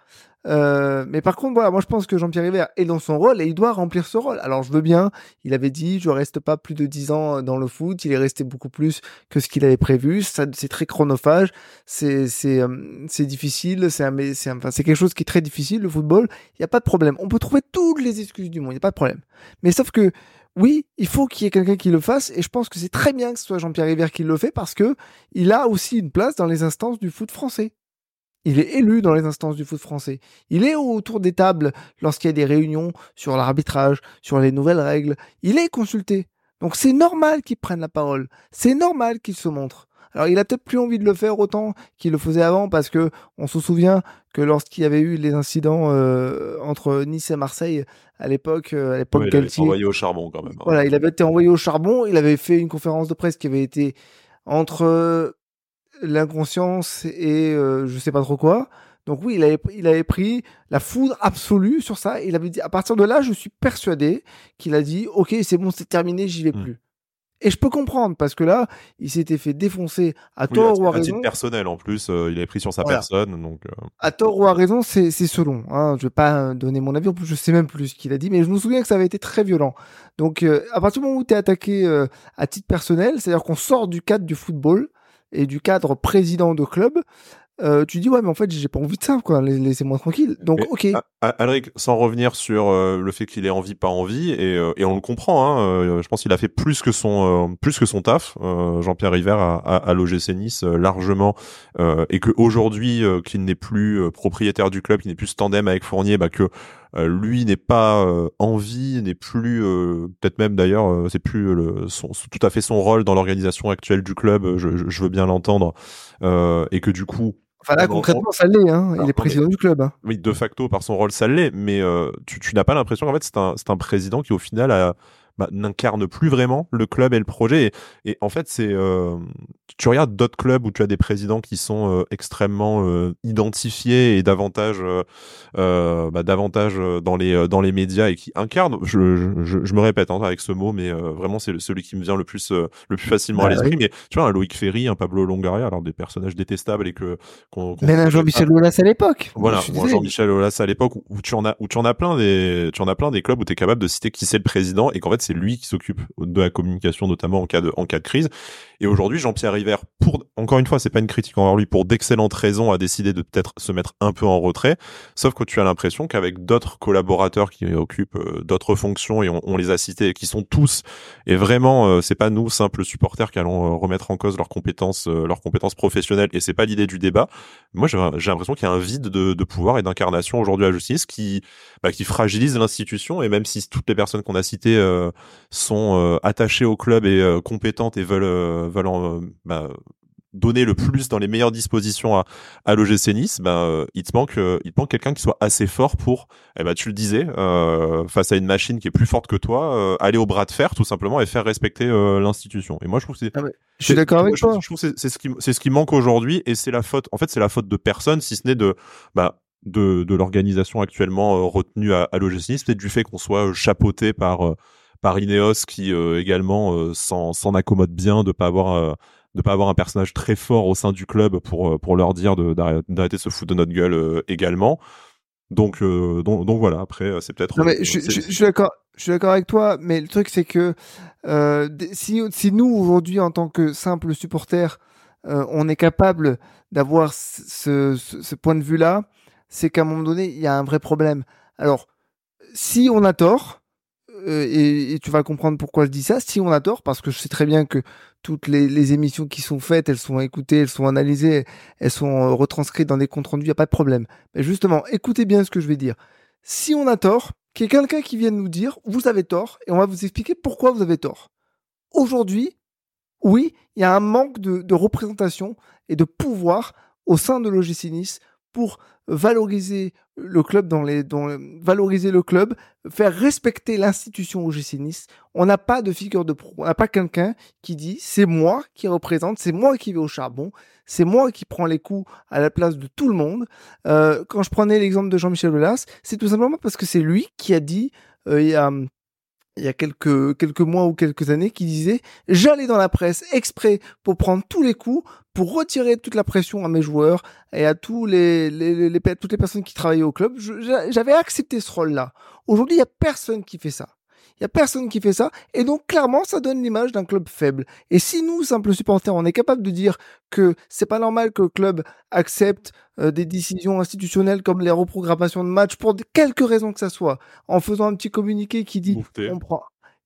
Euh, mais par contre, voilà, moi je pense que Jean-Pierre River est dans son rôle et il doit remplir ce rôle. Alors je veux bien, il avait dit, je reste pas plus de 10 ans dans le foot, il est resté beaucoup plus que ce qu'il avait prévu. Ça, c'est très chronophage, c'est c'est euh, c'est difficile, c'est c'est enfin c'est quelque chose qui est très difficile le football. Il y a pas de problème. On peut trouver toutes les excuses du monde, il y a pas de problème. Mais sauf que oui, il faut qu'il y ait quelqu'un qui le fasse et je pense que c'est très bien que ce soit Jean-Pierre River qui le fait parce que il a aussi une place dans les instances du foot français. Il est élu dans les instances du foot français. Il est autour des tables lorsqu'il y a des réunions sur l'arbitrage, sur les nouvelles règles. Il est consulté. Donc c'est normal qu'il prenne la parole. C'est normal qu'il se montre. Alors il a peut-être plus envie de le faire autant qu'il le faisait avant parce que on se souvient que lorsqu'il y avait eu les incidents euh, entre Nice et Marseille à l'époque, euh, à l'époque il avait été envoyé au charbon quand même. Hein. Voilà, il avait été envoyé au charbon. Il avait fait une conférence de presse qui avait été entre l'inconscience et euh, je sais pas trop quoi. Donc oui, il avait, il avait pris la foudre absolue sur ça. il avait dit, à partir de là, je suis persuadé qu'il a dit, ok, c'est bon, c'est terminé, j'y vais hmm. plus. Et je peux comprendre parce que là, il s'était fait défoncer à tort ou à raison. titre personnel en plus, euh, il avait pris sur sa personne, donc. Euh. À tort ou à raison, c'est c'est selon. Hein. Je vais pas donner mon avis, en plus je sais même plus ce qu'il a dit, mais je me souviens que ça avait été très violent. Donc à partir du moment où tu es attaqué à titre personnel, c'est-à-dire qu'on sort du cadre du football, et du cadre président de club, euh, tu dis ouais mais en fait j'ai pas envie de ça quoi. Laissez-moi tranquille. Donc ok. Alric sans revenir sur euh, le fait qu'il ait envie pas envie et, euh, et on le comprend hein, je pense qu'il a fait plus que son plus que son taf Jean-Pierre River a, a, a l'OGC Nice largement et que aujourd'hui qu'il n'est plus propriétaire du club qu'il n'est plus tandem avec Fournier bah que lui n'est pas en vie, n'est plus peut-être même d'ailleurs c'est plus le, son, tout à fait son rôle dans l'organisation actuelle du club je, je veux bien l'entendre et que du coup Enfin là, concrètement, ça l'est. Hein. Il est président du club. Hein. Oui, de facto, par son rôle, ça l'est. Mais euh, tu, tu n'as pas l'impression qu'en fait, c'est un, un président qui, au final, a, bah, n'incarne plus vraiment le club et le projet. Et, en fait, c'est euh, tu regardes d'autres clubs où tu as des présidents qui sont euh, extrêmement euh, identifiés et davantage, bah, davantage dans les dans les médias et qui incarnent. Je, je, je me répète hein, avec ce mot, mais vraiment c'est celui qui me vient le plus le plus facilement à bah l'esprit. Mais tu vois, un Loïc Ferry, un Pablo Longaria, alors des personnages détestables et que même un Jean-Michel Aulas à l'époque. Voilà, Jean-Michel Aulas à l'époque où tu en as où tu en as plein des tu en as plein des clubs où tu es capable de citer qui c'est le président et qu'en fait c'est lui qui s'occupe de la communication, notamment en cas de, en cas de crise. Et aujourd'hui, Jean-Pierre River, pour, encore une fois, c'est pas une critique envers lui, pour d'excellentes raisons, a décidé de peut-être se mettre un peu en retrait. Sauf que tu as l'impression qu'avec d'autres collaborateurs qui occupent euh, d'autres fonctions, et on, les a cités, qui sont tous, et vraiment, euh, c'est pas nous, simples supporters, qui allons euh, remettre en cause leurs compétences, leurs compétences professionnelles, et c'est pas l'idée du débat. Moi, j'ai l'impression qu'il y a un vide de, de pouvoir et d'incarnation aujourd'hui à la justice qui, bah, qui fragilise l'institution, et même si toutes les personnes qu'on a citées sont attachées au club et compétentes et veulent veulent euh, bah, donner le plus dans les meilleures dispositions à, à l'OGC Nice, euh, il te manque euh, il manque quelqu'un qui soit assez fort pour eh ben tu le disais face à une machine qui est plus forte que toi aller au bras de fer tout simplement et faire respecter l'institution. Et moi je trouve que c'est ah je suis d'accord avec toi. Je trouve c'est ce qui c'est ce qui manque aujourd'hui et c'est la faute en fait c'est la faute de personne si ce n'est de bah de, de l'organisation actuellement retenue à, à l'OGC Nice, peut-être du fait qu'on soit chapeauté par par Ineos qui euh, également euh, s'en accommode bien de pas avoir euh, de pas avoir un personnage très fort au sein du club pour pour leur dire d'arrêter de se foutre de notre gueule également. Donc, donc, donc voilà. Après, c'est peut-être. Non mais je, je, suis d'accord. Je suis d'accord avec toi, mais le truc c'est que euh, si si nous aujourd'hui en tant que simples supporters, euh, on est capable d'avoir ce, ce, ce, point de vue là, c'est qu'à un moment donné il y a un vrai problème. Alors si on a tort, euh, et, tu vas comprendre pourquoi je dis ça, si on a tort, parce que je sais très bien que toutes les, émissions qui sont faites, elles sont écoutées, elles sont analysées, elles sont euh, retranscrites dans des comptes rendus, il n'y a pas de problème. Mais justement, écoutez bien ce que je vais dire. Si on a tort, qu'il y ait quelqu'un qui vienne nous dire, vous avez tort, et on va vous expliquer pourquoi vous avez tort. Aujourd'hui, oui, il y a un manque de, représentation et de pouvoir au sein de l'OGC pour valoriser le club dans les valoriser le club, faire respecter l'institution OGC Nice. On n'a pas de figure de pro, on n'a pas quelqu'un qui dit c'est moi qui représente, c'est moi qui vais au charbon, c'est moi qui prends les coups à la place de tout le monde. Euh, quand je prenais l'exemple de Jean-Michel Aulas, c'est tout simplement parce que c'est lui qui a dit euh, il y a il y a quelques quelques mois ou quelques années qui disait j'allais dans la presse exprès pour prendre tous les coups pour retirer toute la pression à mes joueurs et à tous les, les, les, toutes les personnes qui travaillaient au club. J'avais accepté ce rôle-là. Aujourd'hui, il y a personne qui fait ça. Il y a personne qui fait ça. Et donc, clairement, ça donne l'image d'un club faible. Et si nous, simples supporters, on est capable de dire que c'est pas normal que le club accepte euh, des décisions institutionnelles comme les reprogrammations de matchs pour quelque raison que ça soit, en faisant un petit communiqué qui dit on prend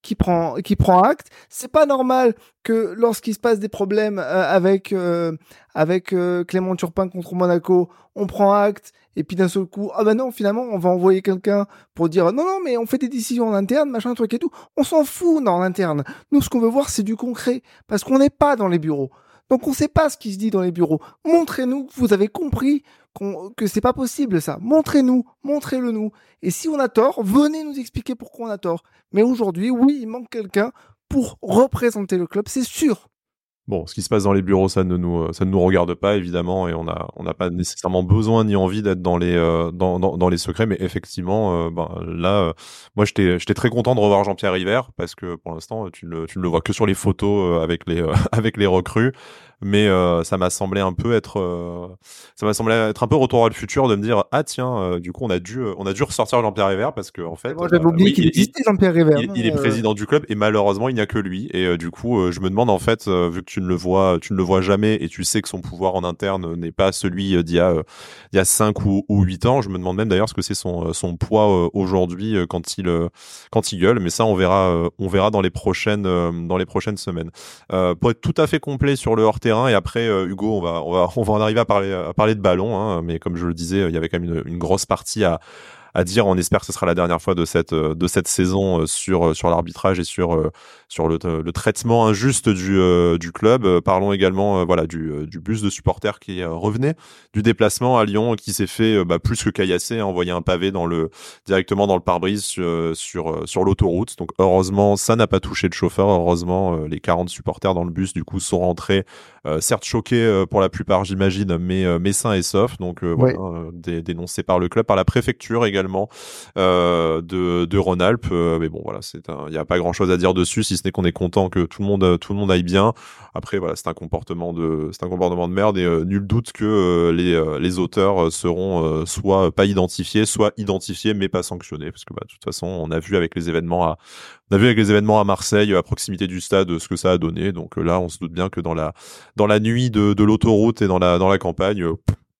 qui prend qui prend acte. C'est pas normal que lorsqu'il se passe des problèmes euh, avec euh, avec Clément Turpin contre Monaco, on prend acte et puis d'un seul coup, ah ben non, finalement, on va envoyer quelqu'un pour dire non, non, mais on fait des décisions en interne, machin, truc et tout. On s'en fout dans l'interne. Nous, ce qu'on veut voir, c'est du concret, parce qu'on n'est pas dans les bureaux. Donc on ne sait pas ce qui se dit dans les bureaux. Montrez-nous que vous avez compris que c'est pas possible ça. Montrez-nous, montrez-le nous. Et si on a tort, venez nous expliquer pourquoi on a tort. Mais aujourd'hui, oui, il manque quelqu'un pour représenter le club, c'est sûr. Bon, ce qui se passe dans les bureaux, ça ne nous, ça ne nous regarde pas évidemment, et on a, on n'a pas nécessairement besoin ni envie d'être dans les, euh, dans, dans, les secrets. Mais effectivement, euh, ben, là, euh, moi, j'étais, très content de revoir Jean-Pierre River parce que pour l'instant, tu ne, tu le vois que sur les photos avec les, avec les recrues mais euh, ça m'a semblé un peu être euh, ça m'a semblé être un peu retour à le futur de me dire ah tiens euh, du coup on a dû on a dû ressortir Jean-Pierre River parce que en fait Moi, j'avais oublié qu'il existait Jean-Pierre River il, il, est président du club et malheureusement il n'y a que lui. Et du coup je me demande en fait vu que tu ne le vois tu ne le vois jamais et tu sais que son pouvoir en interne n'est pas celui d'il y a il y a 5 ou, ou 8 ans je me demande même d'ailleurs ce que c'est son son poids aujourd'hui quand il quand il gueule. Mais ça on verra on verra dans les prochaines dans les prochaines semaines. Pour être tout à fait complet sur le hors et après euh, Hugo on va en arriver à parler à parler de ballon hein, mais comme je le disais il y avait quand même une, grosse partie à à dire. On espère que ce sera la dernière fois de cette euh, de cette saison euh, sur sur l'arbitrage et sur sur le, le traitement injuste du du club. Parlons également voilà du du bus de supporters qui revenait du déplacement à Lyon qui s'est fait bah, plus que caillasser, hein, envoyer un pavé dans le directement dans le pare-brise sur sur, sur l'autoroute. Donc heureusement ça n'a pas touché de chauffeur. Heureusement les 40 supporters dans le bus du coup sont rentrés euh, certes choqués euh, pour la plupart, j'imagine, mais, euh, mais sains et saufs. Donc voilà, dénoncés par le club, par la préfecture également de, de Rhône-Alpes. mais bon, voilà, c'est il n'y a pas grand-chose à dire dessus, si ce qu'on est content que tout le monde, tout le monde aille bien. Après, voilà, c'est un comportement de, c'est un comportement de merde et nul doute que les, les auteurs seront soit pas identifiés, soit identifiés mais pas sanctionnés, parce que bah, de toute façon, on a vu avec les événements à, on a vu avec les événements à Marseille, à proximité du stade, ce que ça a donné. Donc là, on se doute bien que dans la dans la nuit de, de l'autoroute et dans la dans la campagne,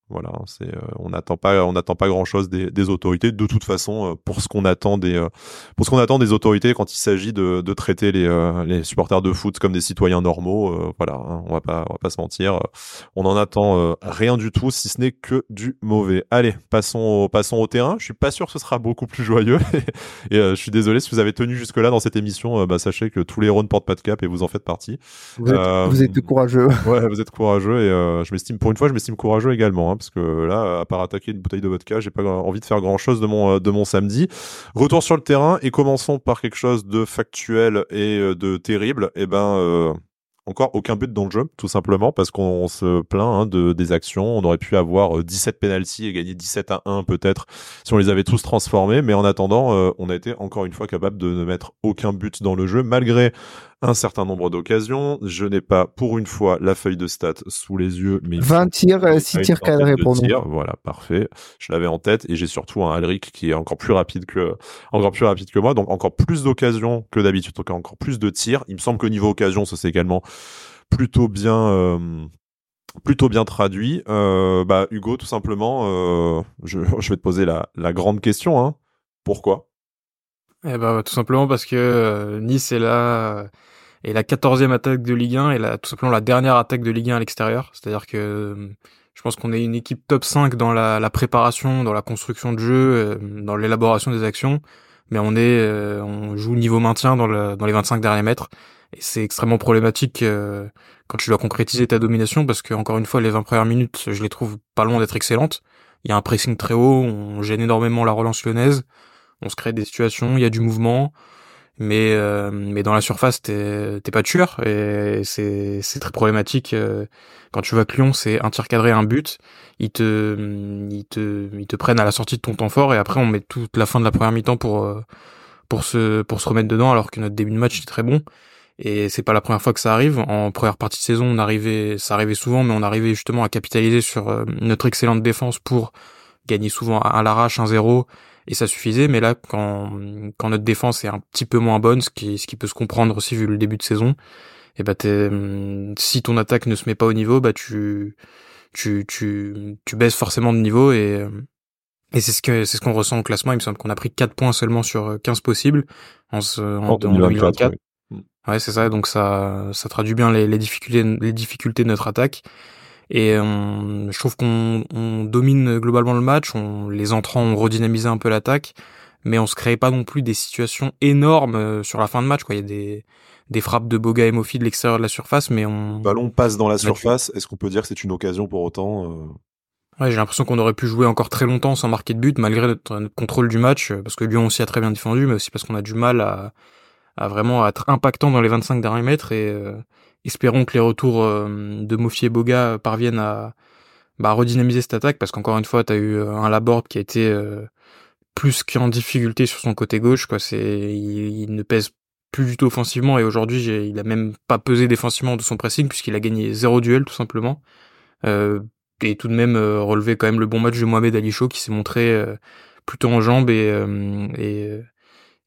voilà, c'est euh, on n'attend pas on n'attend pas grand chose des, des, autorités. De toute façon, euh, pour ce qu'on attend des euh, pour ce qu'on attend des autorités quand il s'agit de, de traiter les, les supporters de foot comme des citoyens normaux, voilà, hein, on va pas on va pas se mentir, on en attend rien du tout si ce n'est que du mauvais. Allez, passons au, passons au terrain. Je suis pas sûr que ce sera beaucoup plus joyeux et, je suis désolé si vous avez tenu jusque là dans cette émission. bah, sachez que tous les héros ne portent pas de cap et vous en faites partie. Vous êtes, vous êtes courageux. Ouais, vous êtes courageux et je m'estime pour une fois je m'estime courageux également. Hein. Parce que là, à part attaquer une bouteille de vodka, j'ai pas envie de faire grand chose de mon, euh, de mon samedi. Retour sur le terrain et commençons par quelque chose de factuel et euh, de terrible. Et eh ben, euh, encore aucun but dans le jeu, tout simplement, parce qu'on se plaint hein, de des actions. On aurait pu avoir 17 penalties et gagner 17 à 1 peut-être si on les avait tous transformés, mais en attendant, on a été encore une fois capable de ne mettre aucun but dans le jeu, malgré un certain nombre d'occasions. Je n'ai pas, pour une fois, la feuille de stats sous les yeux. Mais 20 tirs, 6 tirs cadrés pour nous. Voilà, parfait. Je l'avais en tête et j'ai surtout un Alric qui est encore plus rapide que, encore plus rapide que moi. Donc encore plus d'occasions que d'habitude. Donc encore plus de tirs. Il me semble qu'au niveau occasion, ça c'est également plutôt bien, euh, plutôt bien traduit. Euh, bah, Hugo, tout simplement, euh, je, je, vais te poser la, la grande question. Hein. Pourquoi? Eh ben, tout simplement parce que euh, Nice est là et la quatorzième attaque de Ligue 1 et la, tout simplement la dernière attaque de Ligue 1 à l'extérieur. C'est-à-dire que euh, je pense qu'on est une équipe top 5 dans la, la, préparation, dans la construction de jeu, euh, dans l'élaboration des actions, mais on est, euh, on joue niveau maintien dans, le, dans les 25 derniers mètres. Et c'est extrêmement problématique quand tu dois concrétiser ta domination parce que encore une fois, les 20 premières minutes, je les trouve pas loin d'être excellentes. Il y a un pressing très haut, on gêne énormément la relance lyonnaise, on se crée des situations, il y a du mouvement mais euh, mais dans la surface t'es t'es pas tueur. Et c'est c'est très problématique euh, quand tu vois que Lyon c'est un tir cadré un but ils te ils te ils te prennent à la sortie de ton temps fort et après on met toute la fin de la première mi-temps pour euh, pour se pour se remettre dedans alors que notre début de match était très bon. Et c'est pas la première fois que ça arrive. En première partie de saison, on arrivait, ça arrivait souvent, mais on arrivait justement à capitaliser sur notre excellente défense pour gagner souvent à, l'arrache 1-0 et ça suffisait. Mais là, quand, quand notre défense est un petit peu moins bonne, ce qui, ce qui peut se comprendre aussi vu le début de saison, et bah si ton attaque ne se met pas au niveau, bah tu, tu, tu, tu baisses forcément de niveau et, et c'est ce que c'est ce qu'on ressent au classement. Il me semble qu'on a pris 4 points seulement sur 15 possibles en, en, 2024. Ouais, c'est ça. Donc ça, ça traduit bien les, les, difficultés, les difficultés de notre attaque. Et on, je trouve qu'on on domine globalement le match. On, les entrants ont redynamisé un peu l'attaque, mais on se crée pas non plus des situations énormes euh, sur la fin de match. Quoi. Il y a des, des frappes de Boga et Mofi de l'extérieur de la surface, mais on. Le ballon passe dans la surface. Est-ce qu'on peut dire que c'est une occasion pour autant euh? Ouais, j'ai l'impression qu'on aurait pu jouer encore très longtemps sans marquer de but, malgré notre, notre contrôle du match, parce que Lyon aussi a très bien défendu, mais aussi parce qu'on a du mal à à vraiment être impactant dans les 25 derniers mètres et euh, espérons que les retours euh, de Mofi et Boga parviennent à bah, redynamiser cette attaque parce qu'encore une fois tu as eu euh, un Laborde qui a été plus qu'en difficulté sur son côté gauche quoi c'est il, ne pèse plus du tout offensivement et aujourd'hui il a même pas pesé défensivement de son pressing puisqu'il a gagné zéro duel tout simplement et tout de même relevé quand même le bon match de Mohamed Ali qui s'est montré plutôt en jambes euh,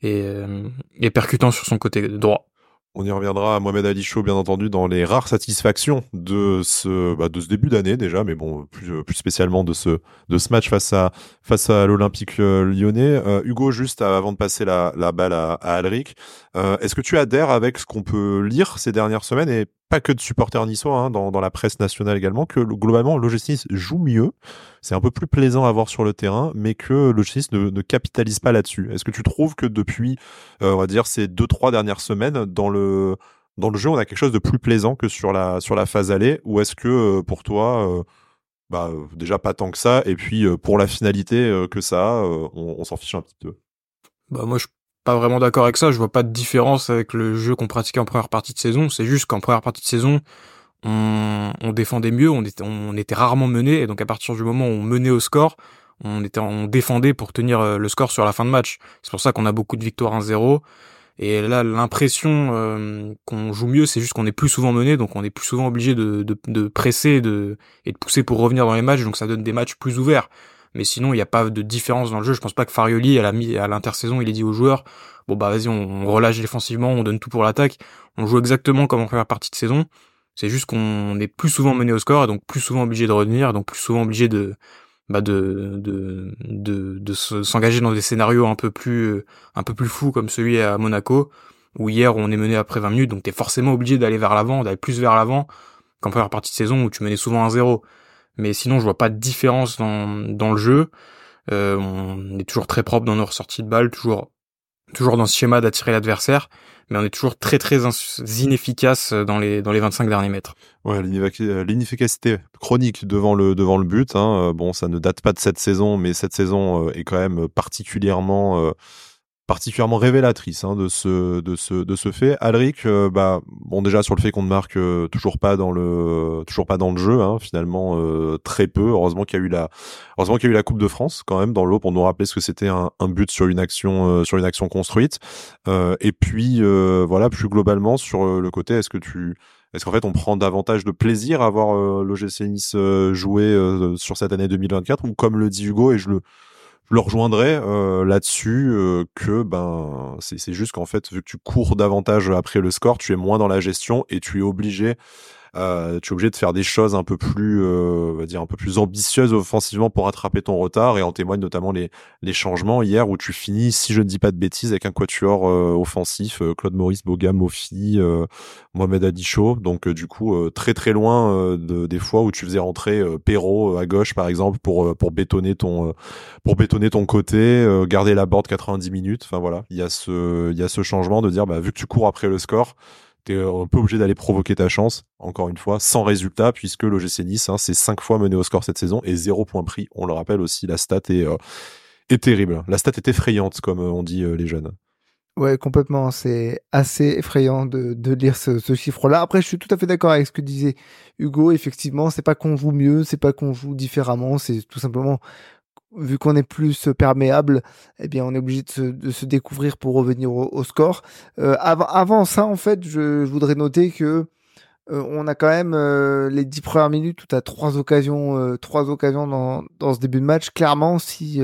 et percutant sur son côté droit. On y reviendra à Mohamed Ali Chaud, bien entendu, dans les rares satisfactions de ce, bah, de ce début d'année déjà, mais bon, plus, plus spécialement de ce, de ce match face à, face à l'Olympique euh, lyonnais. Euh, Hugo, juste avant de passer la, la balle à, à Alric, euh, est-ce que tu adhères avec ce qu'on peut lire ces dernières semaines et pas que de supporters niçois, hein, dans, dans la presse nationale également, que globalement l'OGC joue mieux, c'est un peu plus plaisant à voir sur le terrain, mais que l'OGC ne, ne capitalise pas là-dessus. Est-ce que tu trouves que depuis, euh, on va dire, ces deux trois dernières semaines, dans le dans le jeu, on a quelque chose de plus plaisant que sur la sur la phase allée, ou est-ce que euh, pour toi, euh, bah déjà pas tant que ça, et puis pour la finalité que ça, on, on s'en fiche un petit peu? Bah moi je pas vraiment d'accord avec ça. Je vois pas de différence avec le jeu qu'on pratiquait en première partie de saison. C'est juste qu'en première partie de saison, on, défendait mieux, on était, rarement mené, et donc à partir du moment où on menait au score, on était, on défendait pour tenir euh, le score sur la fin de match. C'est pour ça qu'on a beaucoup de victoires 1-0. Et là, l'impression euh, qu'on joue mieux, c'est juste qu'on est plus souvent mené, donc on est plus souvent obligé de, presser et de pousser pour revenir dans les matchs, donc ça donne des matchs plus ouverts. Mais sinon, il n'y a pas de différence dans le jeu. Je pense pas que Farioli, à l'intersaison, il ait dit aux joueurs, bon bah vas-y, on, relâche défensivement, on donne tout pour l'attaque. On joue exactement comme en première partie de saison. C'est juste qu'on est plus souvent mené au score et donc plus souvent obligé de revenir, donc plus souvent obligé de bah de de de, de s'engager dans des scénarios un peu plus un peu plus fous comme celui à Monaco où hier on est mené après 20 minutes donc t'es forcément obligé d'aller vers l'avant d'aller plus vers l'avant qu'en première partie de saison où tu menais souvent 1-0 mais sinon, je vois pas de différence dans, dans le jeu. Euh, on est toujours très propre dans nos ressorties de balles, toujours, toujours dans ce schéma d'attirer l'adversaire, mais on est toujours très très inefficace dans les dans les 25 derniers mètres. Ouais, l'inefficacité chronique devant le devant le but. Hein, bon, ça ne date pas de cette saison, mais cette saison euh, est quand même particulièrement euh, particulièrement révélatrice hein, de ce de ce de ce fait. Alric, euh, bah bon déjà sur le fait qu'on ne marque euh, toujours pas dans le toujours pas dans le jeu, hein, finalement euh, très peu. Heureusement qu'il y a eu la heureusement qu'il y a eu la Coupe de France quand même dans l'eau pour nous rappeler ce que c'était un, un, but sur une action sur une action construite. et puis voilà plus globalement sur le côté, est-ce que tu est-ce qu'en fait on prend davantage de plaisir à voir l'OGC Nice jouer sur cette année 2024 ou comme le dit Hugo et je le je le rejoindrais euh, là-dessus euh, que ben c'est juste qu'en fait vu que tu cours davantage après le score, tu es moins dans la gestion et tu es obligé euh, tu es obligé de faire des choses un peu plus, euh, on va dire un peu plus ambitieuses offensivement pour rattraper ton retard. Et en témoignent notamment les, les changements hier où tu finis, si je ne dis pas de bêtises, avec un quatuor euh, offensif, euh, Claude Maurice, Boga, Mofi, euh, Mohamed Adicho, donc du coup très très loin de, des fois où tu faisais rentrer Perrault à gauche par exemple pour pour bétonner ton pour bétonner ton côté, garder la board 90 minutes. Enfin voilà, il y a ce il y a ce changement de dire bah vu que tu cours après le score t'es un peu obligé d'aller provoquer ta chance, encore une fois, sans résultat, puisque l'OGC Nice, hein, c'est cinq fois mené au score cette saison et zéro point pris. On le rappelle aussi, la stat est, euh, terrible. La stat est effrayante, comme euh, on dit euh, les jeunes. Ouais, complètement. C'est assez effrayant de, lire ce, ce chiffre-là. Après, je suis tout à fait d'accord avec ce que disait Hugo. Effectivement, c'est pas qu'on joue mieux, c'est pas qu'on joue différemment, c'est tout simplement vu qu'on est plus perméable, eh bien, on est obligé de se, de se découvrir pour revenir au, score. Euh, avant, avant ça, en fait, je, je voudrais noter que euh, on a quand même euh, les dix premières minutes où tu as trois occasions, euh, trois occasions dans, dans ce début de match. Clairement, si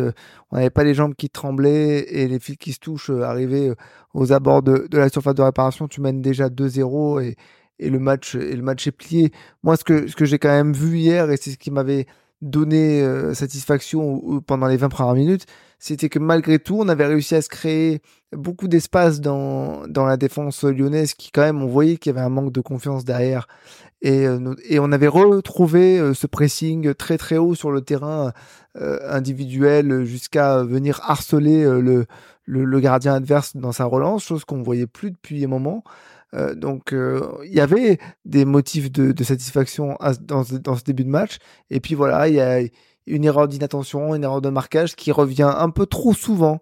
on n'avait pas les jambes qui tremblaient et les fils qui se touchent arriver aux abords de, de, la surface de réparation, tu mènes déjà 2-0 et, et le match et le match est plié. Moi, ce que ce que j'ai quand même vu hier et c'est ce qui m'avait donné satisfaction pendant les 20 premières minutes, c'était que malgré tout, on avait réussi à se créer beaucoup d'espace dans, dans la défense lyonnaise qui quand même, on voyait qu'il y avait un manque de confiance derrière. Et, euh, et on avait retrouvé euh, ce pressing très très haut sur le terrain euh, individuel jusqu'à venir harceler le, le, gardien adverse dans sa relance, chose qu'on voyait plus depuis un moment. Donc il y avait des motifs de, satisfaction dans, ce début de match. Et puis voilà, il y a une erreur d'inattention, une erreur de marquage qui revient un peu trop souvent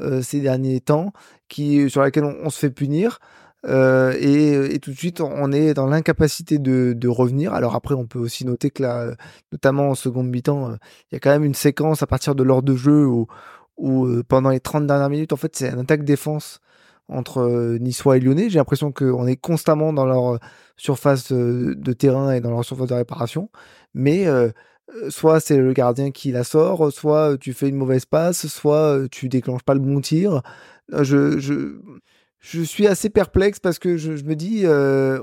euh, ces derniers temps, qui sur laquelle on, se fait punir. Euh, et, tout de suite, on est dans l'incapacité de, revenir. Alors après, on peut aussi noter que là, notamment en seconde mi-temps, euh, il y a quand même une séquence à partir de l'heure de jeu où, où pendant les 30 dernières minutes, en fait, c'est un attaque-défense entre Niçois et Lyonnais. J'ai l'impression qu'on est constamment dans leur surface de terrain et dans leur surface de réparation. Mais euh, soit c'est le gardien qui la sort, soit tu fais une mauvaise passe, soit tu déclenches pas le bon tir. Euh, je, je, je suis assez perplexe parce que je, je me dis, euh,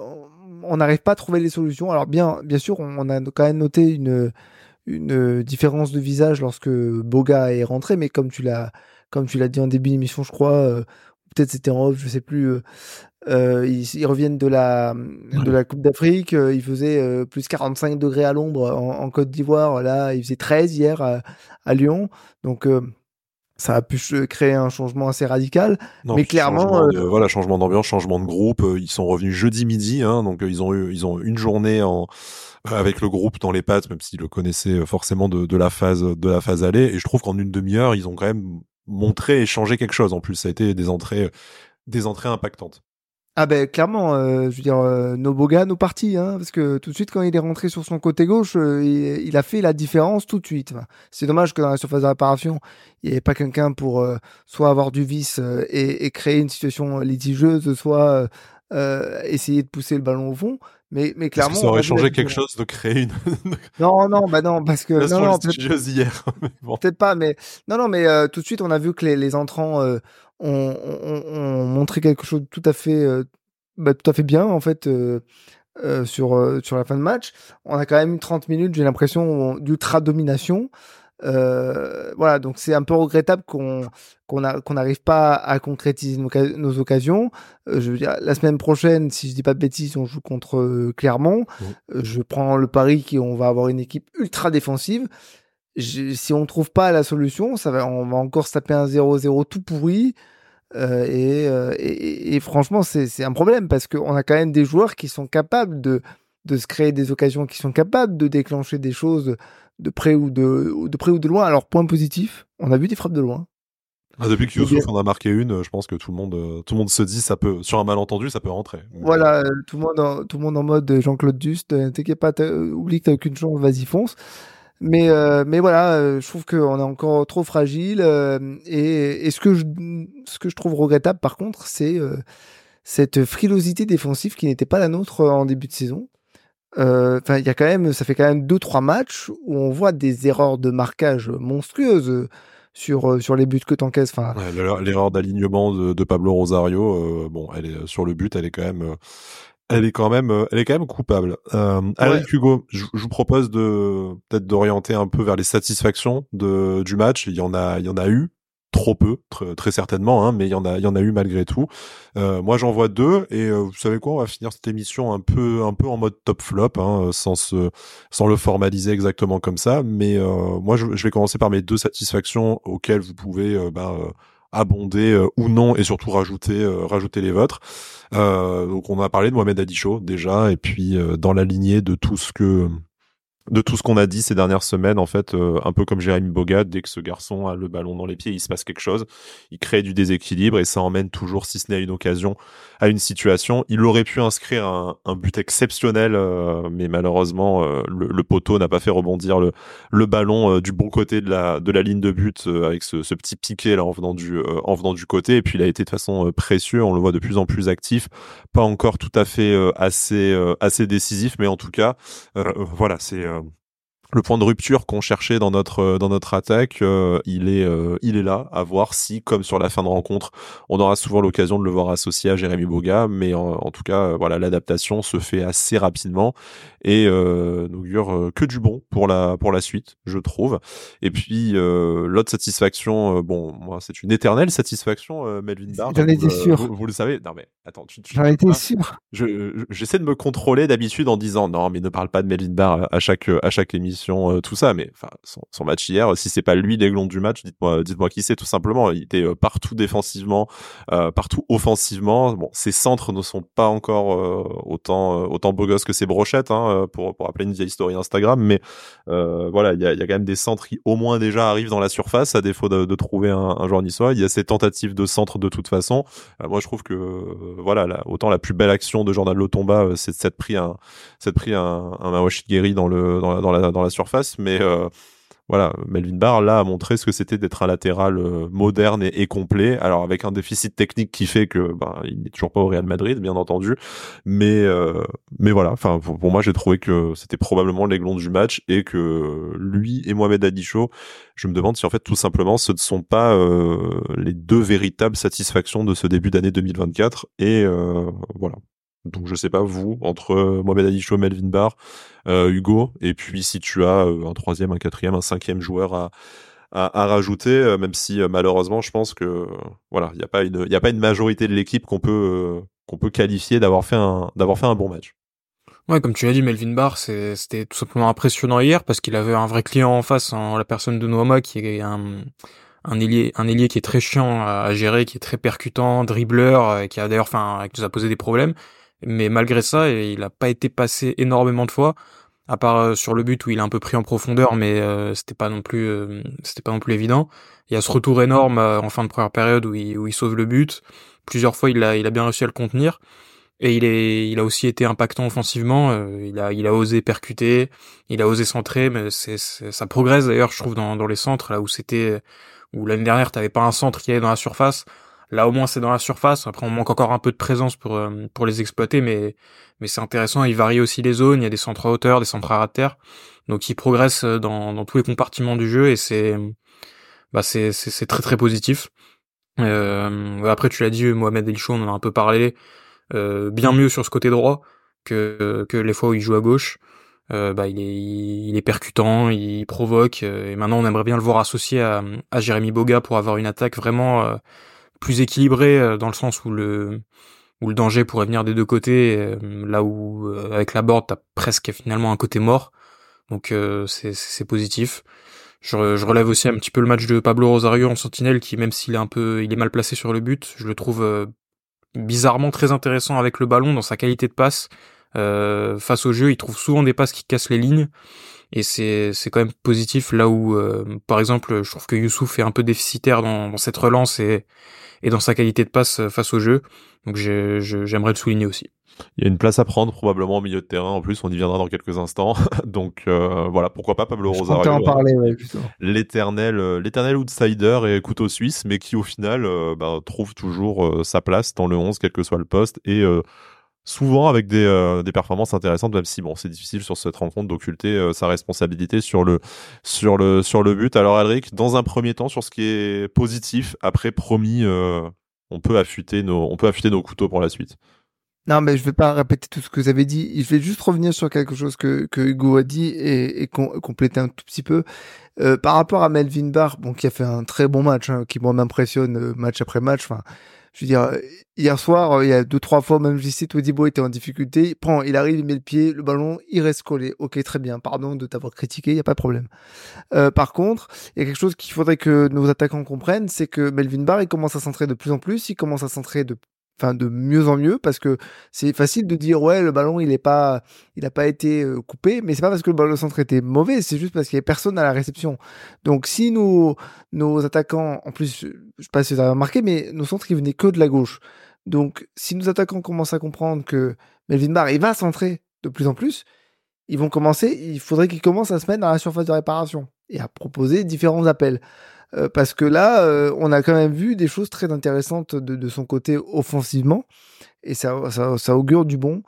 on n'arrive pas à trouver les solutions. Alors bien, bien sûr, on a quand même noté une, une différence de visage lorsque Boga est rentré, mais comme tu l'as, comme tu l'as dit en début d'émission, je crois, peut-être c'était en off, je sais plus. Euh, ils, reviennent de la de la Coupe d'Afrique. Euh, il faisait euh, plus 45 degrés à l'ombre en, Côte d'Ivoire. Là, il faisait 13 hier à, Lyon. Donc ça a pu créer un changement assez radical. mais clairement, voilà, changement d'ambiance, changement de groupe. Ils sont revenus jeudi midi, hein, donc ils ont eu, ils ont une journée en avec le groupe dans les pattes, même s'ils le connaissaient forcément de, de la phase de la phase aller. Et je trouve qu'en une demi-heure, ils ont quand même montré et changé quelque chose. En plus, ça a été des entrées, des entrées impactantes. Ah ben clairement, euh, je veux dire, euh, Noboga nous partit, hein, parce que tout de suite quand il est rentré sur son côté gauche, euh, il, a fait la différence tout de suite. c'est dommage que dans la surface de réparation, il n'y avait pas quelqu'un pour euh, soit avoir du vice et, et, créer une situation litigieuse, soit essayer de pousser le ballon au fond. Mais, mais clairement, ça aurait changé quelque chose de créer une. non, non, bah non, parce que non, non hier. Peut-être pas, mais non, non, mais tout de suite, on a vu que les, les entrants ont, montré quelque chose de tout à fait, euh, bah, tout à fait bien en fait euh, euh, sur sur la fin de match. On a quand même eu 30 minutes, j'ai l'impression d'ultra domination. voilà, donc c'est un peu regrettable qu'on qu'on n'arrive pas à concrétiser nos, occasions. je veux dire, la semaine prochaine, si je dis pas de bêtises, on joue contre Clermont. je prends le pari qu'on va avoir une équipe ultra défensive si on trouve pas la solution, ça va, on va encore se taper un 0-0 tout pourri. Euh, euh, et, et, franchement, c'est un problème parce qu'on a quand même des joueurs qui sont capables de, de se créer des occasions, qui sont capables de déclencher des choses de près ou de, de près ou de loin. Alors, point positif, on a vu des frappes de loin. Ah, depuis que Youssouf en a marqué une, je pense que tout le monde, euh, tout le monde se dit ça peut, sur un malentendu, ça peut rentrer. Voilà, tout le monde, en, tout le monde en mode Jean-Claude Duste, t'inquiète pas, oublie que t'as aucune chance, vas-y fonce. Mais, euh, mais voilà, euh, je trouve qu'on est encore trop fragile. Euh, et, et, ce, que je, ce que je trouve regrettable, par contre, c'est cette frilosité défensive qui n'était pas la nôtre en début de saison. Enfin, il y a quand même, ça fait quand même deux trois matchs où on voit des erreurs de marquage monstrueuses sur sur les buts que t'encaisses. Enfin, l'erreur d'alignement de, de, Pablo Rosario, bon, elle est sur le but, elle est quand même elle est quand même, euh, elle est quand même coupable. Euh, Hugo, je, vous propose de peut-être d'orienter un peu vers les satisfactions de du match. Il y en a, il y en a eu trop peu, très, très certainement, hein, mais il y en a, il y en a eu malgré tout. Euh, moi, j'en vois deux, et euh, vous savez quoi, on va finir cette émission un peu, un peu en mode top flop, hein, sans se, sans le formaliser exactement comme ça. Mais euh, moi, je, je, vais commencer par mes deux satisfactions auxquelles vous pouvez, bah, abonder euh, ou non et surtout rajouter euh, rajouter les vôtres. Euh, donc on a parlé de Mohamed Adicho déjà et puis dans la lignée de tout ce que de tout ce qu'on a dit ces dernières semaines, en fait, euh, un peu comme Jérémy Boga, dès que ce garçon a le ballon dans les pieds, il se passe quelque chose, il crée du déséquilibre et ça emmène toujours, si ce n'est à une occasion, à une situation. Il aurait pu inscrire un, but exceptionnel, euh, mais malheureusement, euh, le, poteau n'a pas fait rebondir le, le ballon du bon côté de la, de la ligne de but avec ce, ce, petit piqué là en venant du, en venant du côté. Et puis il a été de façon précieux, on le voit de plus en plus actif, pas encore tout à fait assez, assez décisif, mais en tout cas, voilà, c'est le point de rupture qu'on cherchait dans notre euh, dans notre attaque, euh, il est euh, il est là. À voir si, comme sur la fin de rencontre, on aura souvent l'occasion de le voir associé à Jérémy Boga, mais en, tout cas, voilà, l'adaptation se fait assez rapidement et n'augure que du bon pour la pour la suite, je trouve. Et puis l'autre satisfaction, bon, moi, c'est une éternelle satisfaction, Melvin Barr. J'en étais sûr. Vous, le savez. Non mais attends, j'en étais sûr. Je j'essaie de me contrôler d'habitude en disant non, mais ne parle pas de Melvin Barr à chaque à chaque émission euh, tout ça. Mais son, match hier, si c'est pas lui l'aiglon du match, dites-moi, dites-moi qui c'est tout simplement. Il était euh, partout défensivement, euh, partout offensivement. Bon, ses centres ne sont pas encore autant autant beau gosse que ses brochettes, hein, pour pour rappeler une vieille histoire Instagram. Mais voilà, il y a, quand même des centres qui au moins déjà arrivent dans la surface, à défaut de, de trouver un, un, joueur niçois. Il y a ces tentatives de centre de toute façon. moi, je trouve que voilà, là, autant la plus belle action de Jordan Lotomba, c'est cette pris un, cette pris un, un Mawashi dans le dans la surface, mais euh, voilà, Melvin Barr là a montré ce que c'était d'être un latéral euh, moderne et, complet. Alors avec un déficit technique qui fait que ben, il n'est toujours pas au Real Madrid, bien entendu, mais euh, mais voilà. Enfin pour, moi j'ai trouvé que c'était probablement l'aiglon du match et que lui et Mohamed Adicho, je me demande si en fait tout simplement ce ne sont pas les deux véritables satisfactions de ce début d'année 2024 et voilà. Donc je sais pas vous entre euh, Mohamed Ali Melvin Barr, euh, Hugo, et puis si tu as euh, un troisième, un quatrième, un cinquième joueur à, à, rajouter, même si malheureusement je pense que voilà, il n'y a pas une, il a pas une majorité de l'équipe qu'on peut qu'on peut qualifier d'avoir fait un d'avoir fait un bon match. Ouais, comme tu l'as dit, Melvin Barr, c'était tout simplement impressionnant hier parce qu'il avait un vrai client en face, en la personne de Noama qui est un un ailier un ailier qui est très chiant à gérer, qui est très percutant, dribbleur, qui a d'ailleurs enfin qui nous a posé des problèmes mais malgré ça, il a pas été passé énormément de fois, à part euh, sur le but où il a un peu pris en profondeur, mais euh, c'était pas non plus, euh, c'était pas non plus évident. Il y a ce retour énorme en fin de première période où il, où il sauve le but. Plusieurs fois, il a, il a bien réussi à le contenir. Et il est, il a aussi été impactant offensivement. il a, il a osé percuter, il a osé centrer, mais c'est, ça progresse d'ailleurs, je trouve, dans, dans les centres là où c'était, où l'année dernière t'avais pas un centre qui allait dans la surface. Là, au moins, c'est dans la surface. Après, on manque encore un peu de présence pour euh, pour les exploiter, mais mais c'est intéressant. Il varie aussi les zones. Il y a des centres à hauteur, des centres à terre. Donc, il progresse euh, dans dans tous les compartiments du jeu et c'est bah c'est c'est très très positif. Euh, après, tu l'as dit, Mohamed Elchou, on en a un peu parlé. Bien mieux sur ce côté droit que que les fois où il joue à gauche. Bah, il est, il est percutant, il provoque, et maintenant on aimerait bien le voir associé à, à Jérémy Boga pour avoir une attaque vraiment plus équilibré euh, dans le sens où le danger pourrait venir des deux côtés, euh, là où euh, avec la board t'as presque finalement un côté mort, donc c'est positif. Je, je, relève aussi un petit peu le match de Pablo Rosario en sentinelle qui même s'il est un peu il est mal placé sur le but, je le trouve bizarrement très intéressant avec le ballon dans sa qualité de passe. Face au jeu, il trouve souvent des passes qui cassent les lignes et c'est c'est quand même positif là où par exemple je trouve que Youssouf est un peu déficitaire dans, dans cette relance et et dans sa qualité de passe euh, face au jeu. Donc j'aimerais le souligner aussi. Il y a une place à prendre probablement au milieu de terrain. En plus, on y viendra dans quelques instants. Donc euh, voilà, pourquoi pas Pablo Rosario. en parler, ouais, l'éternel, euh, l'éternel outsider et couteau suisse, mais qui au final bah, trouve toujours sa place dans le 11, quel que soit le poste, et souvent avec des, euh, des performances intéressantes, même si bon, c'est difficile sur cette rencontre d'occulter euh, sa responsabilité sur le, sur, le, sur le but. Alors, Alric, dans un premier temps, sur ce qui est positif, après, promis, euh, on, peut affûter nos, on peut affûter nos couteaux pour la suite. Non, mais je vais pas répéter tout ce que vous avez dit. Je vais juste revenir sur quelque chose que, que Hugo a dit et, compléter un tout petit peu. par rapport à Melvin Barr, bon, qui a fait un très bon match, hein, qui m'impressionne match après match. Enfin, je veux dire, hier soir, euh, il y a deux, trois fois, même si Todibo était en difficulté, il prend, il arrive, il met le pied, le ballon, il reste collé. Ok, très bien. Pardon de t'avoir critiqué, il n'y a pas de problème. Euh, par contre, il y a quelque chose qu'il faudrait que nos attaquants comprennent, c'est que Melvin Barr, il commence à centrer de plus en plus, il commence à centrer de enfin de mieux en mieux parce que c'est facile de dire ouais le ballon il est pas il a pas été euh, coupé mais c'est pas parce que le ballon centre était mauvais c'est juste parce qu'il y avait personne à la réception. Donc si nos nos attaquants en plus je sais pas si vous avez remarqué mais nos centres ils venaient que de la gauche. Donc si nos attaquants commencent à comprendre que Melvin Barr il va centrer de plus en plus ils vont commencer il faudrait qu'ils commencent à se mettre dans la surface de réparation et à proposer différents appels euh, parce que là, euh, on a quand même vu des choses très intéressantes de, son côté offensivement, et ça, ça, augure du bon,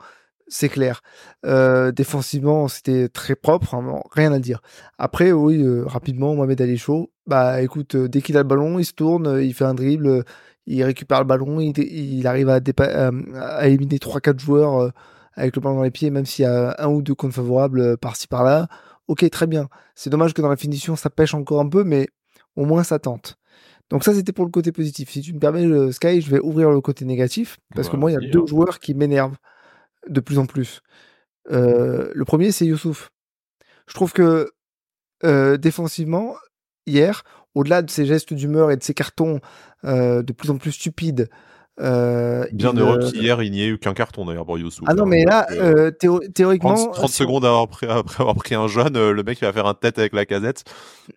c'est clair. Euh, défensivement, c'était très propre, hein, rien à dire. Après, oui, rapidement, Mohamed Ali chaud. Bah, écoute, dès qu'il a le ballon, il se tourne, il fait un dribble, il récupère le ballon, il, il arrive à, à éliminer 3-4 joueurs avec le ballon dans les pieds, même s'il y a un ou deux comptes favorables par-ci par-là. Ok, très bien. C'est dommage que dans la finition, ça pêche encore un peu, mais au moins ça tente. Donc ça, c'était pour le côté positif. Si tu me permets, le Sky, je vais ouvrir le côté négatif, parce que moi, il y a deux joueurs qui m'énervent de plus en plus. Euh, le premier, c'est Youssouf. Je trouve que euh, défensivement, hier, au-delà de ses gestes d'humeur et de ses cartons euh, de plus en plus stupides, euh, Bien heureux euh, qu'hier il n'y ait eu qu'un carton d'ailleurs pour Youssou. Ah non, mais là, euh, théoriquement. 30, secondes après, après, avoir pris un jeune, le mec il va faire un tête avec la casette.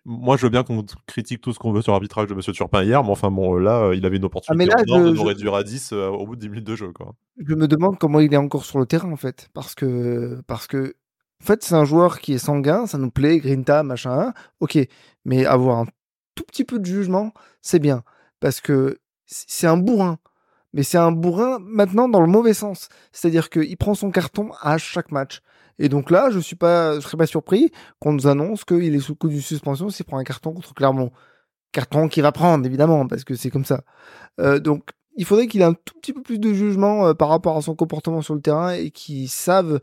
Moi je veux bien qu'on critique tout ce qu'on veut sur l'arbitrage de Monsieur Turpin hier, mais enfin bon, là il avait une opportunité ah, de nous réduire à 10 au bout de 10 minutes de jeu. Quoi. Je me demande comment il est encore sur le terrain en fait. Parce que, parce que en fait, c'est un joueur qui est sanguin, ça nous plaît, Grinta, machin, ok. Mais avoir un tout petit peu de jugement, c'est bien. Parce que c'est un bourrin mais c'est un bourrin maintenant dans le mauvais sens. C'est-à-dire qu'il prend son carton à chaque match. Et donc là, je suis pas, serais pas surpris qu'on nous annonce qu'il est sous coup de suspension s'il prend un carton contre Clermont. Carton qu'il va prendre, évidemment, parce que c'est comme ça. Euh, donc, il faudrait qu'il ait un tout petit peu plus de jugement euh, par rapport à son comportement sur le terrain et qu'il savent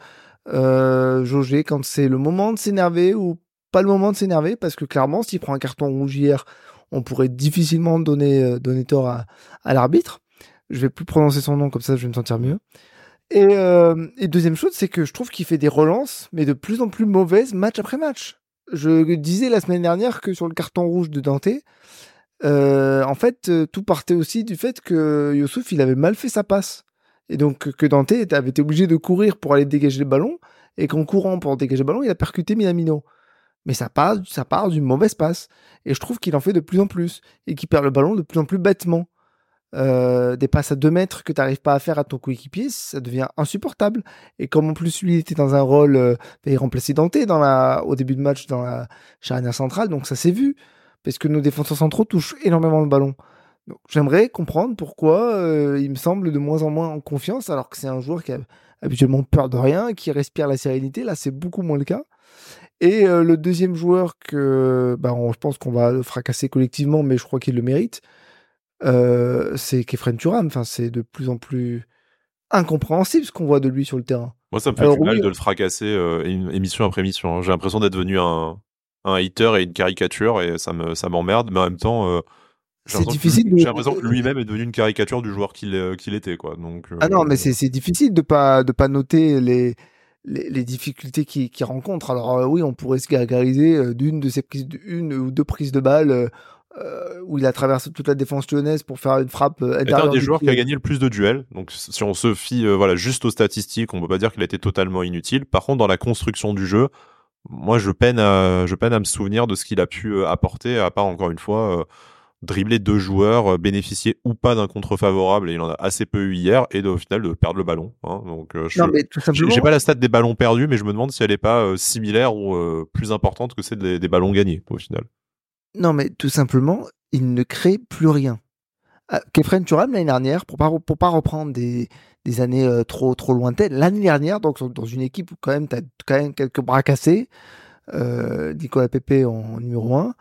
euh, jauger quand c'est le moment de s'énerver ou pas le moment de s'énerver, parce que clairement, s'il prend un carton rouge hier, on pourrait difficilement donner, euh, donner tort à, à l'arbitre. Je vais plus prononcer son nom comme ça, je vais me sentir mieux. Et, euh, et deuxième chose, c'est que je trouve qu'il fait des relances, mais de plus en plus mauvaises match après match. Je disais la semaine dernière que sur le carton rouge de Dante, euh, en fait, euh, tout partait aussi du fait que Youssouf, il avait mal fait sa passe. Et donc que Dante avait été obligé de courir pour aller dégager le ballon, et qu'en courant pour dégager le ballon, il a percuté Minamino. Mais ça part, ça part d'une mauvaise passe. Et je trouve qu'il en fait de plus en plus, et qu'il perd le ballon de plus en plus bêtement. Euh, des passes à 2 mètres que tu n'arrives pas à faire à ton coéquipier, ça devient insupportable. Et comme en plus lui était dans un rôle, euh, bah, il remplaçait Dante au début de match dans la charnière centrale, donc ça s'est vu, parce que nos défenseurs centraux touchent énormément le ballon. Donc j'aimerais comprendre pourquoi euh, il me semble de moins en moins en confiance, alors que c'est un joueur qui a habituellement peur de rien, qui respire la sérénité. Là, c'est beaucoup moins le cas. Et le deuxième joueur que, bah, je pense qu'on va le fracasser collectivement, mais je crois qu'il le mérite, euh, c'est Kefren Turam. Enfin, c'est de plus en plus incompréhensible ce qu'on voit de lui sur le terrain. Moi, ça me fait du mal de le fracasser euh, émission après émission. Hein. J'ai l'impression d'être devenu un, un hater et une caricature et ça me ça m'emmerde. Mais en même temps, euh, c'est difficile. J'ai l'impression que lui-même est devenu une caricature du joueur qu'il euh, qu'il était, quoi. Donc. ah non, mais c'est difficile de pas de pas noter les les, les difficultés qu'il rencontre. Alors oui, on pourrait se gargariser d'une de ces prises, une ou deux prises de balles euh, où il a traversé toute la défense lyonnaise pour faire une frappe euh, C'est un des joueurs qui a gagné le plus de duels. Donc si on se fie euh, voilà juste aux statistiques, on peut pas dire qu'il a été totalement inutile. Par contre, dans la construction du jeu, moi je peine à je peine à me souvenir de ce qu'il a pu apporter à part encore une fois dribbler deux joueurs, bénéficier ou pas d'un contre favorable, et il en a assez peu eu hier, et au final de perdre le ballon. Hein. Donc, je, j'ai pas la stat des ballons perdus, mais je me demande si elle est pas similaire ou plus importante que celle des, des, ballons gagnés au final. Non, mais tout simplement, il ne crée plus rien. Euh, Kefren Turam, l'année dernière, pour pas, pas reprendre des, années euh, trop, trop lointaines, l'année dernière, donc dans une équipe où quand même, tu quand même quelques bras cassés, euh, Nicolas Pepe en numéro 1,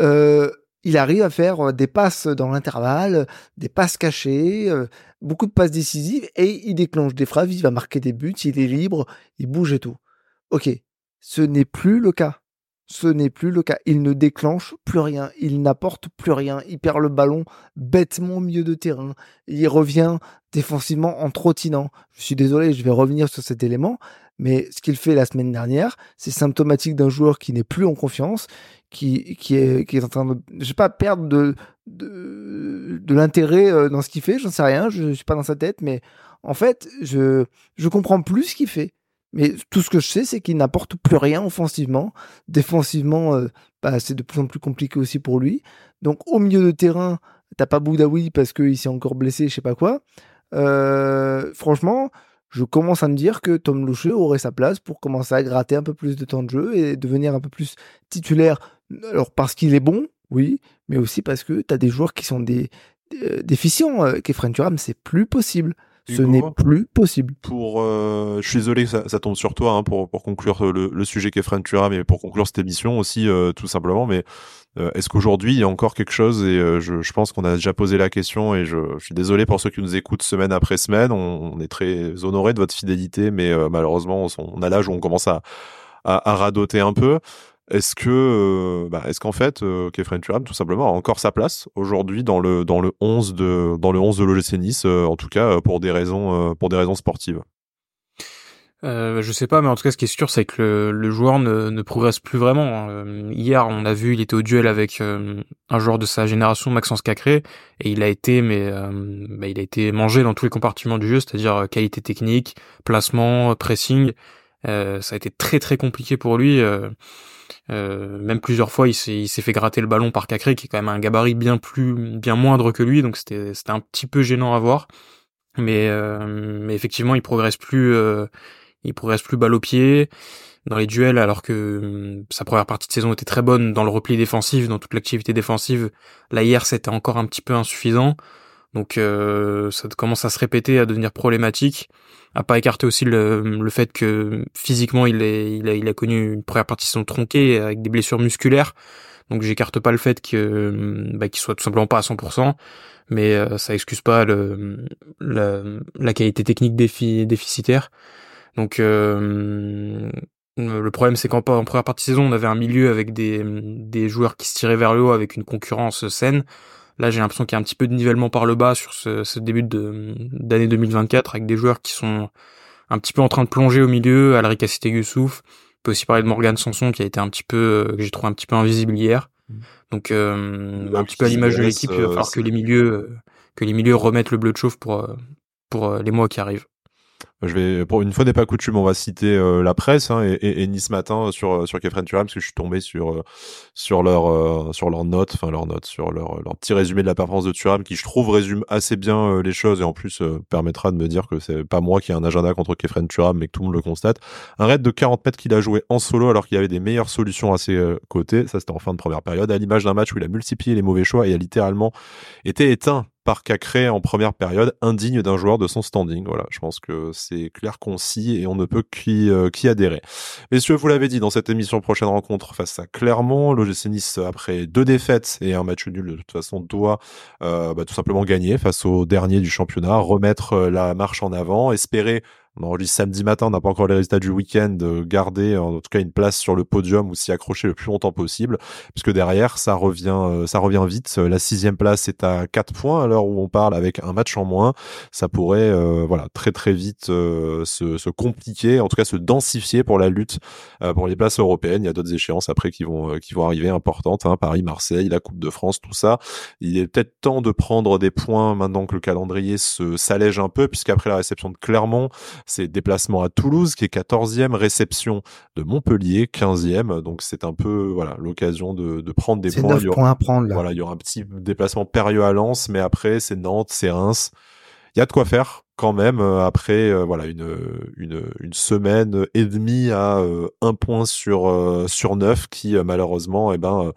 euh, il arrive à faire des passes dans l'intervalle, des passes cachées, beaucoup de passes décisives, et il déclenche des phrases, il va marquer des buts, il est libre, il bouge et tout. Ok, ce n'est plus le cas ce n'est plus le cas. Il ne déclenche plus rien, il n'apporte plus rien, il perd le ballon bêtement au milieu de terrain, il revient défensivement en trottinant. Je suis désolé, je vais revenir sur cet élément, mais ce qu'il fait la semaine dernière, c'est symptomatique d'un joueur qui n'est plus en confiance, qui, qui, est, qui est en train de, je sais pas, perdre de, de, de l'intérêt dans ce qu'il fait. J'en sais rien, je, je suis pas dans sa tête, mais en fait, je je comprends plus ce qu'il fait. Mais tout ce que je sais, c'est qu'il n'apporte plus rien offensivement. Défensivement, euh, bah, c'est de plus en plus compliqué aussi pour lui. Donc au milieu de terrain, t'as pas Boudaoui parce qu'il s'est encore blessé, je sais pas quoi. Euh, franchement, je commence à me dire que Tom Loucher aurait sa place pour commencer à gratter un peu plus de temps de jeu et devenir un peu plus titulaire. Alors parce qu'il est bon, oui, mais aussi parce que t'as des joueurs qui sont des, des déficients. Euh, Kefren Turam, c'est plus possible. Ce n'est plus possible. Pour, euh, je suis désolé ça, ça tombe sur toi hein, pour, pour conclure le, le sujet Kefren Turam mais pour conclure cette émission aussi euh, tout simplement. Mais euh, est-ce qu'aujourd'hui il y a encore quelque chose et euh, je, je, pense qu'on a déjà posé la question et je, je, suis désolé pour ceux qui nous écoutent semaine après semaine. On, on est très honoré de votre fidélité, mais malheureusement on, on a l'âge où on commence à, à, à radoter un peu. Est-ce que, euh, bah, est-ce qu'en fait, euh, Kefren Turam, tout simplement, a encore sa place aujourd'hui dans le dans le 11 de dans le 11 de Nice, euh, en tout cas pour des raisons pour des raisons sportives? Euh, je sais pas, mais en tout cas, ce qui est sûr, c'est que le, joueur ne, progresse plus vraiment. Euh, hier, on a vu, il était au duel avec un joueur de sa génération, Maxence Cacré, et il a été, mais bah, il a été mangé dans tous les compartiments du jeu, c'est-à-dire qualité technique, placement, pressing. Ça a été très très compliqué pour lui. Euh, même plusieurs fois, il s'est, fait gratter le ballon par Cacré, qui est quand même un gabarit bien plus, bien moindre que lui, donc c'était, un petit peu gênant à voir. Mais, euh, effectivement, il progresse plus, euh, il progresse plus balle au pied dans les duels, alors que sa première partie de saison était très bonne dans le repli défensif, dans toute l'activité défensive. Là hier, c'était encore un petit peu insuffisant. Donc ça commence à se répéter, à devenir problématique à pas écarter aussi le, fait que physiquement il, a, connu une première partie son tronquée avec des blessures musculaires. Donc j'écarte pas le fait que bah, qu'il soit tout simplement pas à 100%, mais euh, ça excuse pas le, la, qualité technique défi, déficitaire. Donc euh, le problème c'est qu'en en première partie saison on avait un milieu avec des, des joueurs qui se tiraient vers le haut avec une concurrence saine. Là, j'ai l'impression qu'il y a un petit peu de nivellement par le bas sur ce, ce début d'année 2024 avec des joueurs qui sont un petit peu en train de plonger au milieu. Alrika Cité Youssouf. On peut aussi parler de Morgan Sanson qui a été un petit peu, euh, que j'ai trouvé un petit peu invisible hier. Mmh. Donc, euh, un petit peu à l'image de l'équipe, il va falloir que les milieux, euh, que les milieux remettent le bleu de chauffe pour, pour les mois qui arrivent. Je vais, pour une fois n'est pas coutume, on va citer euh, la presse hein, et, et, et, Nice Matin sur sur Kefren Turam parce que je suis tombé sur euh, sur leur euh, sur leur note, enfin leur note, sur leur leur petit résumé de la performance de Turam qui je trouve résume assez bien les choses et en plus permettra de me dire que c'est pas moi qui ai un agenda contre Kefren Turam mais que tout le monde le constate. Un raid de 40 mètres qu'il a joué en solo alors qu'il y avait des meilleures solutions à ses côtés. Ça c'était en fin de première période, à l'image d'un match où il a multiplié les mauvais choix et a littéralement été éteint par Cacré en première période, indigne d'un joueur de son standing. Voilà, je pense que c'est clair, concis et on ne peut qu'y euh, adhérer. Messieurs, vous l'avez dit, dans cette émission prochaine rencontre face à Clermont, l'OGC après deux défaites et un match nul, de toute façon, doit euh, bah, tout simplement gagner face au dernier du championnat, remettre euh, la marche en avant, espérer on enregistre samedi matin, on n'a pas encore les résultats du week-end, garder en tout cas une place sur le podium ou s'y accrocher le plus longtemps possible, puisque derrière ça revient, euh, ça revient vite. La sixième place est à 4 points à l'heure où on parle avec un match en moins. Ça pourrait, euh, voilà, très très vite euh, se, se, compliquer, en tout cas se densifier pour la lutte pour les places européennes. Il y a d'autres échéances après qui vont qui vont arriver importantes, hein, Paris, Marseille, la Coupe de France, tout ça. Il est peut-être temps de prendre des points maintenant que le calendrier se s'allège un peu, puisqu'après la réception de Clermont c'est déplacement à Toulouse qui est 14e, réception de Montpellier 15e. Donc c'est un peu voilà l'occasion de, de, prendre des points. 9 points à prendre là. Voilà, il y aura un petit déplacement périlleux à Lens, mais après c'est Nantes, c'est Reims. Il y a de quoi faire quand même euh, après euh, voilà une, une, une semaine et demie à euh, un point sur sur neuf qui malheureusement eh ben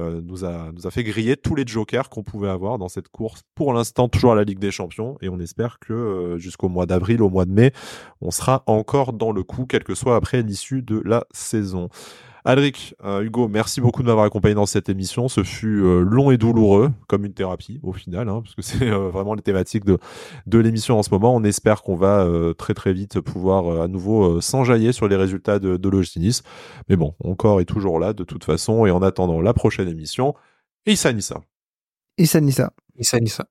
euh, nous, a, fait griller tous les jokers qu'on pouvait avoir dans cette course. Pour l'instant, toujours à la Ligue des Champions. Et on espère que euh, jusqu'au mois d'avril, au mois de mai, on sera encore dans le coup, quel que soit après l'issue de la saison. Alric, euh, Hugo, merci beaucoup de m'avoir accompagné dans cette émission. Ce fut euh, long et douloureux, comme une thérapie au final, hein, parce que c'est euh, vraiment les thématiques de, de l'émission en ce moment. On espère qu'on va très très vite pouvoir à nouveau s'enjailler sur les résultats de, de. Mais bon, encore est toujours là de toute façon. Et en attendant la prochaine émission, Issa Nissa. Issa Nissa. Issa Nissa.